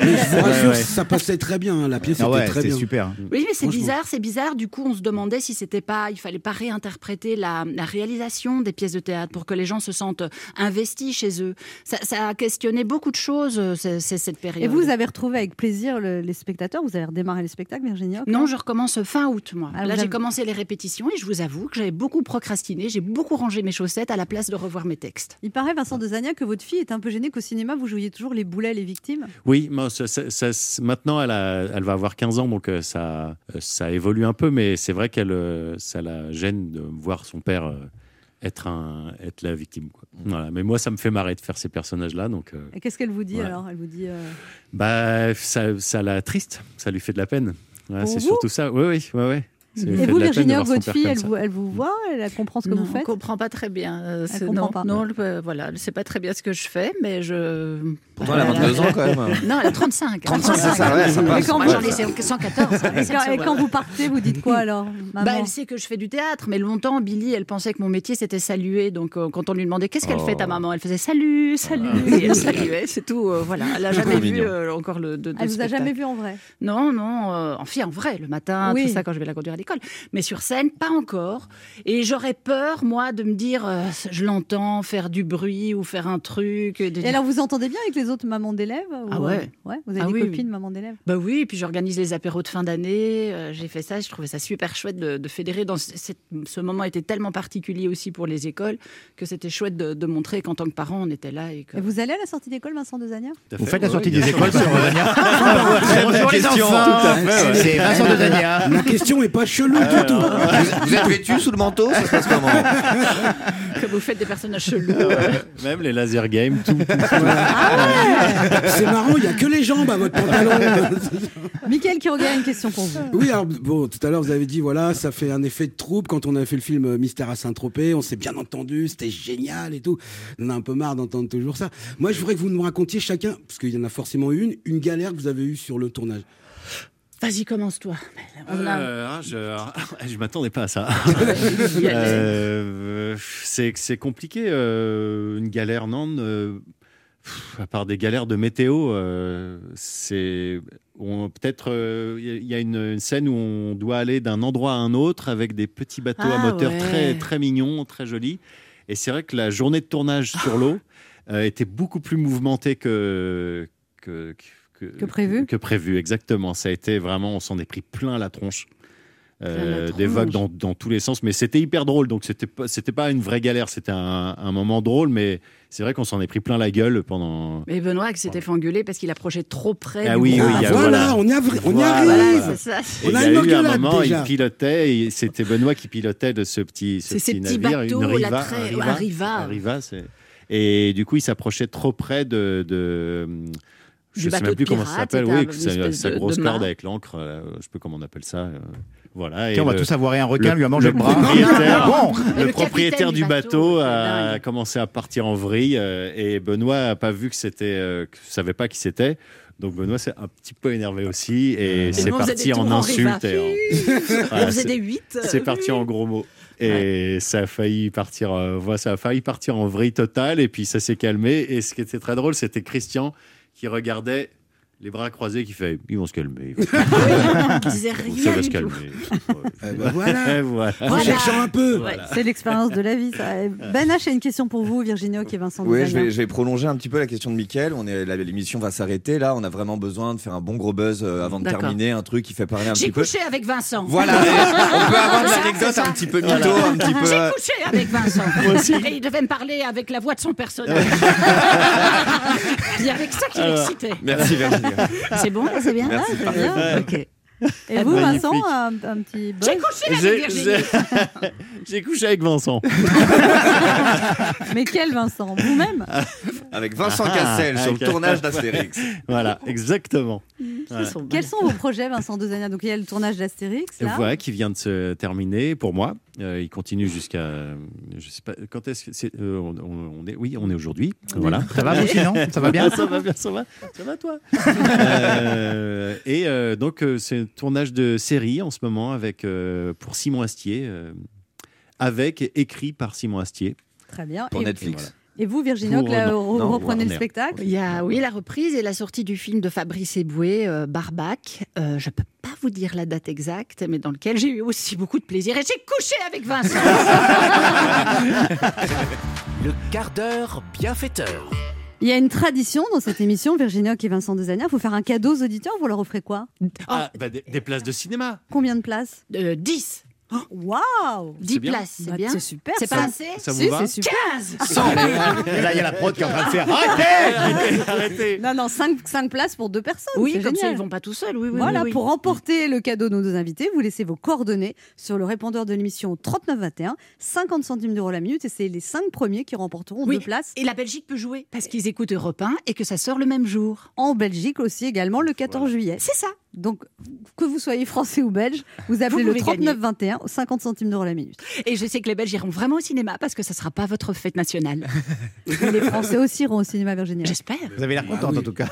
Mais je vous rassure, ça passait très bien. hein, La pièce Ah était très c'est bien. super. Oui, mais c'est bizarre, c'est bizarre. Du coup, on se demandait si c'était pas, il fallait pas réinterpréter la, la réalisation des pièces de théâtre pour que les gens se sentent investis chez eux. Ça, ça a questionné beaucoup de choses, euh, c'est cette période. Et vous avez retrouvé avec plaisir le- les spectateurs? Vous avez redémarré les spectacles, Virginie Non, je recommence fin août, moi. Ah, Là, j'ai avez- commencé les répétitions et je vous avoue que j'avais beaucoup procrastiné. J'ai beaucoup rangé mes chaussettes à la place de revoir mes textes. Il paraît, Vincent Dezania, que votre fille est un peu gênée qu'au cinéma, vous jouiez toujours les boulets, les victimes? Oui, moi, ça- ça- ça- maintenant, elle, a- elle va avoir 15 ans, donc euh, ça, euh, ça évolue un peu, mais c'est vrai qu'elle, euh, ça la gêne de voir son père être, un, être la victime. Quoi. Voilà. Mais moi, ça me fait marrer de faire ces personnages-là, donc euh, Et qu'est-ce qu'elle vous dit alors? Elle vous dit. euh, bah, ça, ça la triste, ça lui fait de la peine. Voilà, c'est surtout ça. Oui, oui, oui. oui. Et vous, son votre fille, elle vous, elle vous voit Elle comprend ce que non, vous faites on comprend pas très bien. euh, Elle comprend non, pas. non, le- euh, voilà, elle sait pas très bien ce que je fais, mais je. Pourtant, elle a 22 ans quand même. Non, elle a 35. 35, c'est ça, ouais, ça Mais passe. quand Ouais, moi, j'en ai ça 114. Et quand, et quand vous partez, vous dites quoi alors maman Bah, elle sait que je fais du théâtre, mais longtemps, Billy, elle pensait que mon métier c'était saluer. Donc, euh, quand on lui demandait qu'est-ce qu'elle fait ta Oh. maman, elle faisait salut, salut, et elle saluait, c'est tout. euh, voilà, elle a jamais vu euh, encore le. De, de Elle vous a jamais vu en vrai Non, non, euh, en vrai, le matin, tout ça, quand je vais la conduire à l'école. Mais sur scène, pas encore. Et j'aurais peur, moi, de me dire, euh, je l'entends faire du bruit ou faire un truc. de Et dire- alors, vous entendez bien avec les autres mamans d'élèves Ah ou, euh, ouais. ouais Vous avez Ah des oui, copines oui. mamans d'élèves? Bah oui, et puis j'organise les apéros de fin d'année. euh, j'ai fait ça, je trouvais ça super chouette de, de fédérer. Dans ce, cette- ce moment était tellement particulier aussi pour les écoles que c'était chouette de, de montrer qu'en tant que parent, on était là. Et que... Et vous allez à la sortie d'école, Vincent à Vous fait, faites la ouais, sortie bien des écoles sur Rosania Bonjour les enfants ouais. C'est Vincent Dezania. La question est pas chelou Euh, du tout. Vous, vous êtes vêtu sous le manteau Ça se passe comment Que vous faites des personnages chelous. Même les laser games, tout. tout. C'est marrant, il n'y a que les jambes à votre pantalon. Mickaël qui regarde une question pour vous. Oui, alors bon, tout à l'heure vous avez dit voilà, ça fait un effet de troupe quand on a fait le film Mystère à Saint-Tropez, on s'est bien entendu, c'était génial et tout. On a un peu marre d'entendre toujours ça. Moi, je voudrais que vous nous racontiez chacun, parce qu'il y en a forcément une, une galère que vous avez eue sur le tournage. Vas-y, commence-toi. On a- Euh, ah, je je m'attendais pas à ça. Euh, c'est compliqué, euh, une galère, non pff, À part des galères de météo, c'est peut-être il y a- une, une scène où on doit aller d'un endroit à un autre avec des petits bateaux à Ah, moteur ouais. très très mignons, très jolis. Et c'est vrai que la journée de tournage sur l'eau était beaucoup plus mouvementée que que, Que prévu que prévu, exactement. Ça a été vraiment, on s'en est pris plein la tronche. Euh, des vagues dans, dans tous les sens, mais c'était hyper drôle. Donc c'était pas, c'était pas une vraie galère, c'était un, un moment drôle, mais c'est vrai qu'on s'en est pris plein la gueule pendant. Mais Benoît qui s'était fait engueuler parce qu'il approchait trop près. Ah oui, oui, il y a- voilà, voilà. on y, arri- on y Voilà, arrive. Voilà, c'est ça. Et On il a y a une eu un moment, déjà. il pilotait, et c'était Benoît qui pilotait de ce petit, ce petit navire, bateaux, une la riva, très- un un riva. un riva, c'est- Et du coup, il s'approchait trop près de. de Je sais bateau même plus comment ça s'appelle. Oui, sa, grosse de corde avec l'encre. euh, je sais plus comment on appelle ça. euh, voilà. Tiens, on va tous avoirer un requin, le- lui a mangé le bras. Et le le propriétaire du bateau, bateau, a dingue. commencé à partir en vrille euh, et Benoît a pas vu que c'était, euh, que savait pas qui c'était. Donc Benoît s'est un petit peu énervé aussi et c'est on faisait parti en insultes. et en- On Voilà, faisait c'est- des huit. c'est parti en gros mots. Et ça a failli partir, euh, voilà, ça a failli partir en vrille totale. Et puis ça s'est calmé. Et ce qui était très drôle, c'était Christian qui regardait les bras croisés, qui fait, ils vont se calmer. Ils vont se calmer. Il disait ça rien va du se tout. calmer. Eh ben voilà. En Voilà. cherchant un peu. Voilà. C'est l'expérience de la vie. Ça. Ben H a une question pour vous, Virginie Hoc et Vincent Oui, je vais, je vais prolonger un petit peu la question de Mickaël. On est, l'émission va s'arrêter là. On a vraiment besoin de faire un bon gros buzz euh, avant de terminer, un truc qui fait parler un J'ai petit peu. couché avec Vincent. Voilà, on peut avoir de C'est l'anecdote c'est un petit peu mytho, un petit peu. J'ai euh, couché avec Vincent. Et il devait me parler avec la voix de son personnage. Il y avait que ça qui Alors, l'excitait. Merci Virginie. C'est bon, c'est bien Merci, Ah, c'est bien. Ok. Et vous, Magnifique. Vincent, un, un petit buzz J'ai couché avec Virginie. j'ai- couché avec Vincent. Mais quel Vincent? Vous-même? Avec Vincent Ah, Cassel sur le tournage d'Astérix. Voilà, exactement. Voilà. Quels sont vos projets, Vincent Dezania? Donc, il y a le tournage d'Astérix, là. Voilà, qui vient de se terminer pour moi. Euh, il continue jusqu'à, je sais pas, quand est-ce que c'est, euh, on, on- on est, oui, on est aujourd'hui. Voilà. Ça va, vous sinon Ça va bien? Ça va bien, ça va, ça va toi? Euh, et euh, donc euh, c'est un tournage de série en ce moment avec euh, pour Simon Astier, euh, avec et écrit par Simon Astier. Très bien. Pour et, Netflix. Et vous, Virginie Pour- là, non, non, reprenez le spectacle? Il y a, oui, la reprise et la sortie du film de Fabrice Eboué, euh, Barbac. Euh, je ne peux pas vous dire la date exacte, mais dans lequel j'ai eu aussi beaucoup de plaisir. Et j'ai couché avec Vincent. Le quart d'heure bienfaiteur. Il y a une tradition dans cette émission, Virginie Hoc et Vincent Dezania. Il faut faire un cadeau aux auditeurs. Vous leur offrez quoi? Ah, bah, des, des places de cinéma. Combien de places? Euh, 10. Waouh 10 bien. places, c'est Bah, bien. C'est super. C'est pas assez Ça vous Si, va c'est super. 15 Et là, il y a la prod qui est en train de faire Arrêtez Arrêtez, arrêtez. Non, non, 5, places pour deux personnes. Oui, comme ça, ils vont pas tout seuls. Oui, oui, Voilà, oui, oui. pour remporter le cadeau de nos deux invités, vous laissez vos coordonnées sur le répondeur de l'émission 3921, 50 centimes d'euros la minute, et c'est les 5 premiers qui remporteront Oui. deux places Et la Belgique peut jouer parce qu'ils écoutent Europe 1 et que ça sort le même jour. en Belgique aussi également le 14 juillet. C'est ça. Donc, que vous soyez français ou belge, vous appelez Vous le pouvez gagner. 3921, 50 centimes d'euros la minute. Et je sais que les Belges iront vraiment au cinéma parce que ça sera pas votre fête nationale. Et les Français aussi iront au cinéma, Virginie. J'espère. Vous avez l'air contente en tout cas.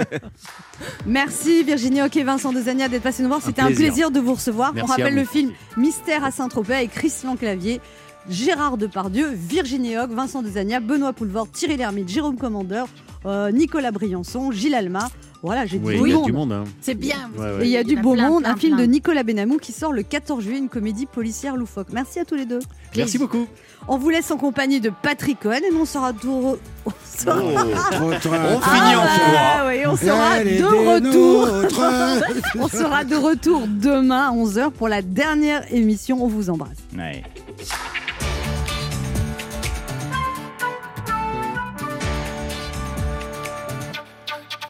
Merci Virginie Hoc et Vincent Dezania d'être passés nous voir. C'était un plaisir. plaisir de vous recevoir. Merci On rappelle le film Mystère à Saint-Tropez avec Christian Clavier. Gérard Depardieu, Virginie Hoc, Vincent Dezania, Benoît Poulvord, Thierry Lhermitte, Jérôme Commandeur, euh, Nicolas Briançon, Gilles Alma. Voilà, j'ai Oui, du du monde. hein. C'est bien. Ouais, Et il y a du beau plein, monde, plein, un film plein. de Nicolas Benamou qui sort le 14 juillet, une comédie policière loufoque. Merci à tous les deux. Merci beaucoup. On vous laisse en compagnie de Patrick Cohen et nous on sera de re- on sera- On finit Ah bah on sera de retour. On sera de retour demain à 11h pour la dernière émission. On vous embrasse. Ouais.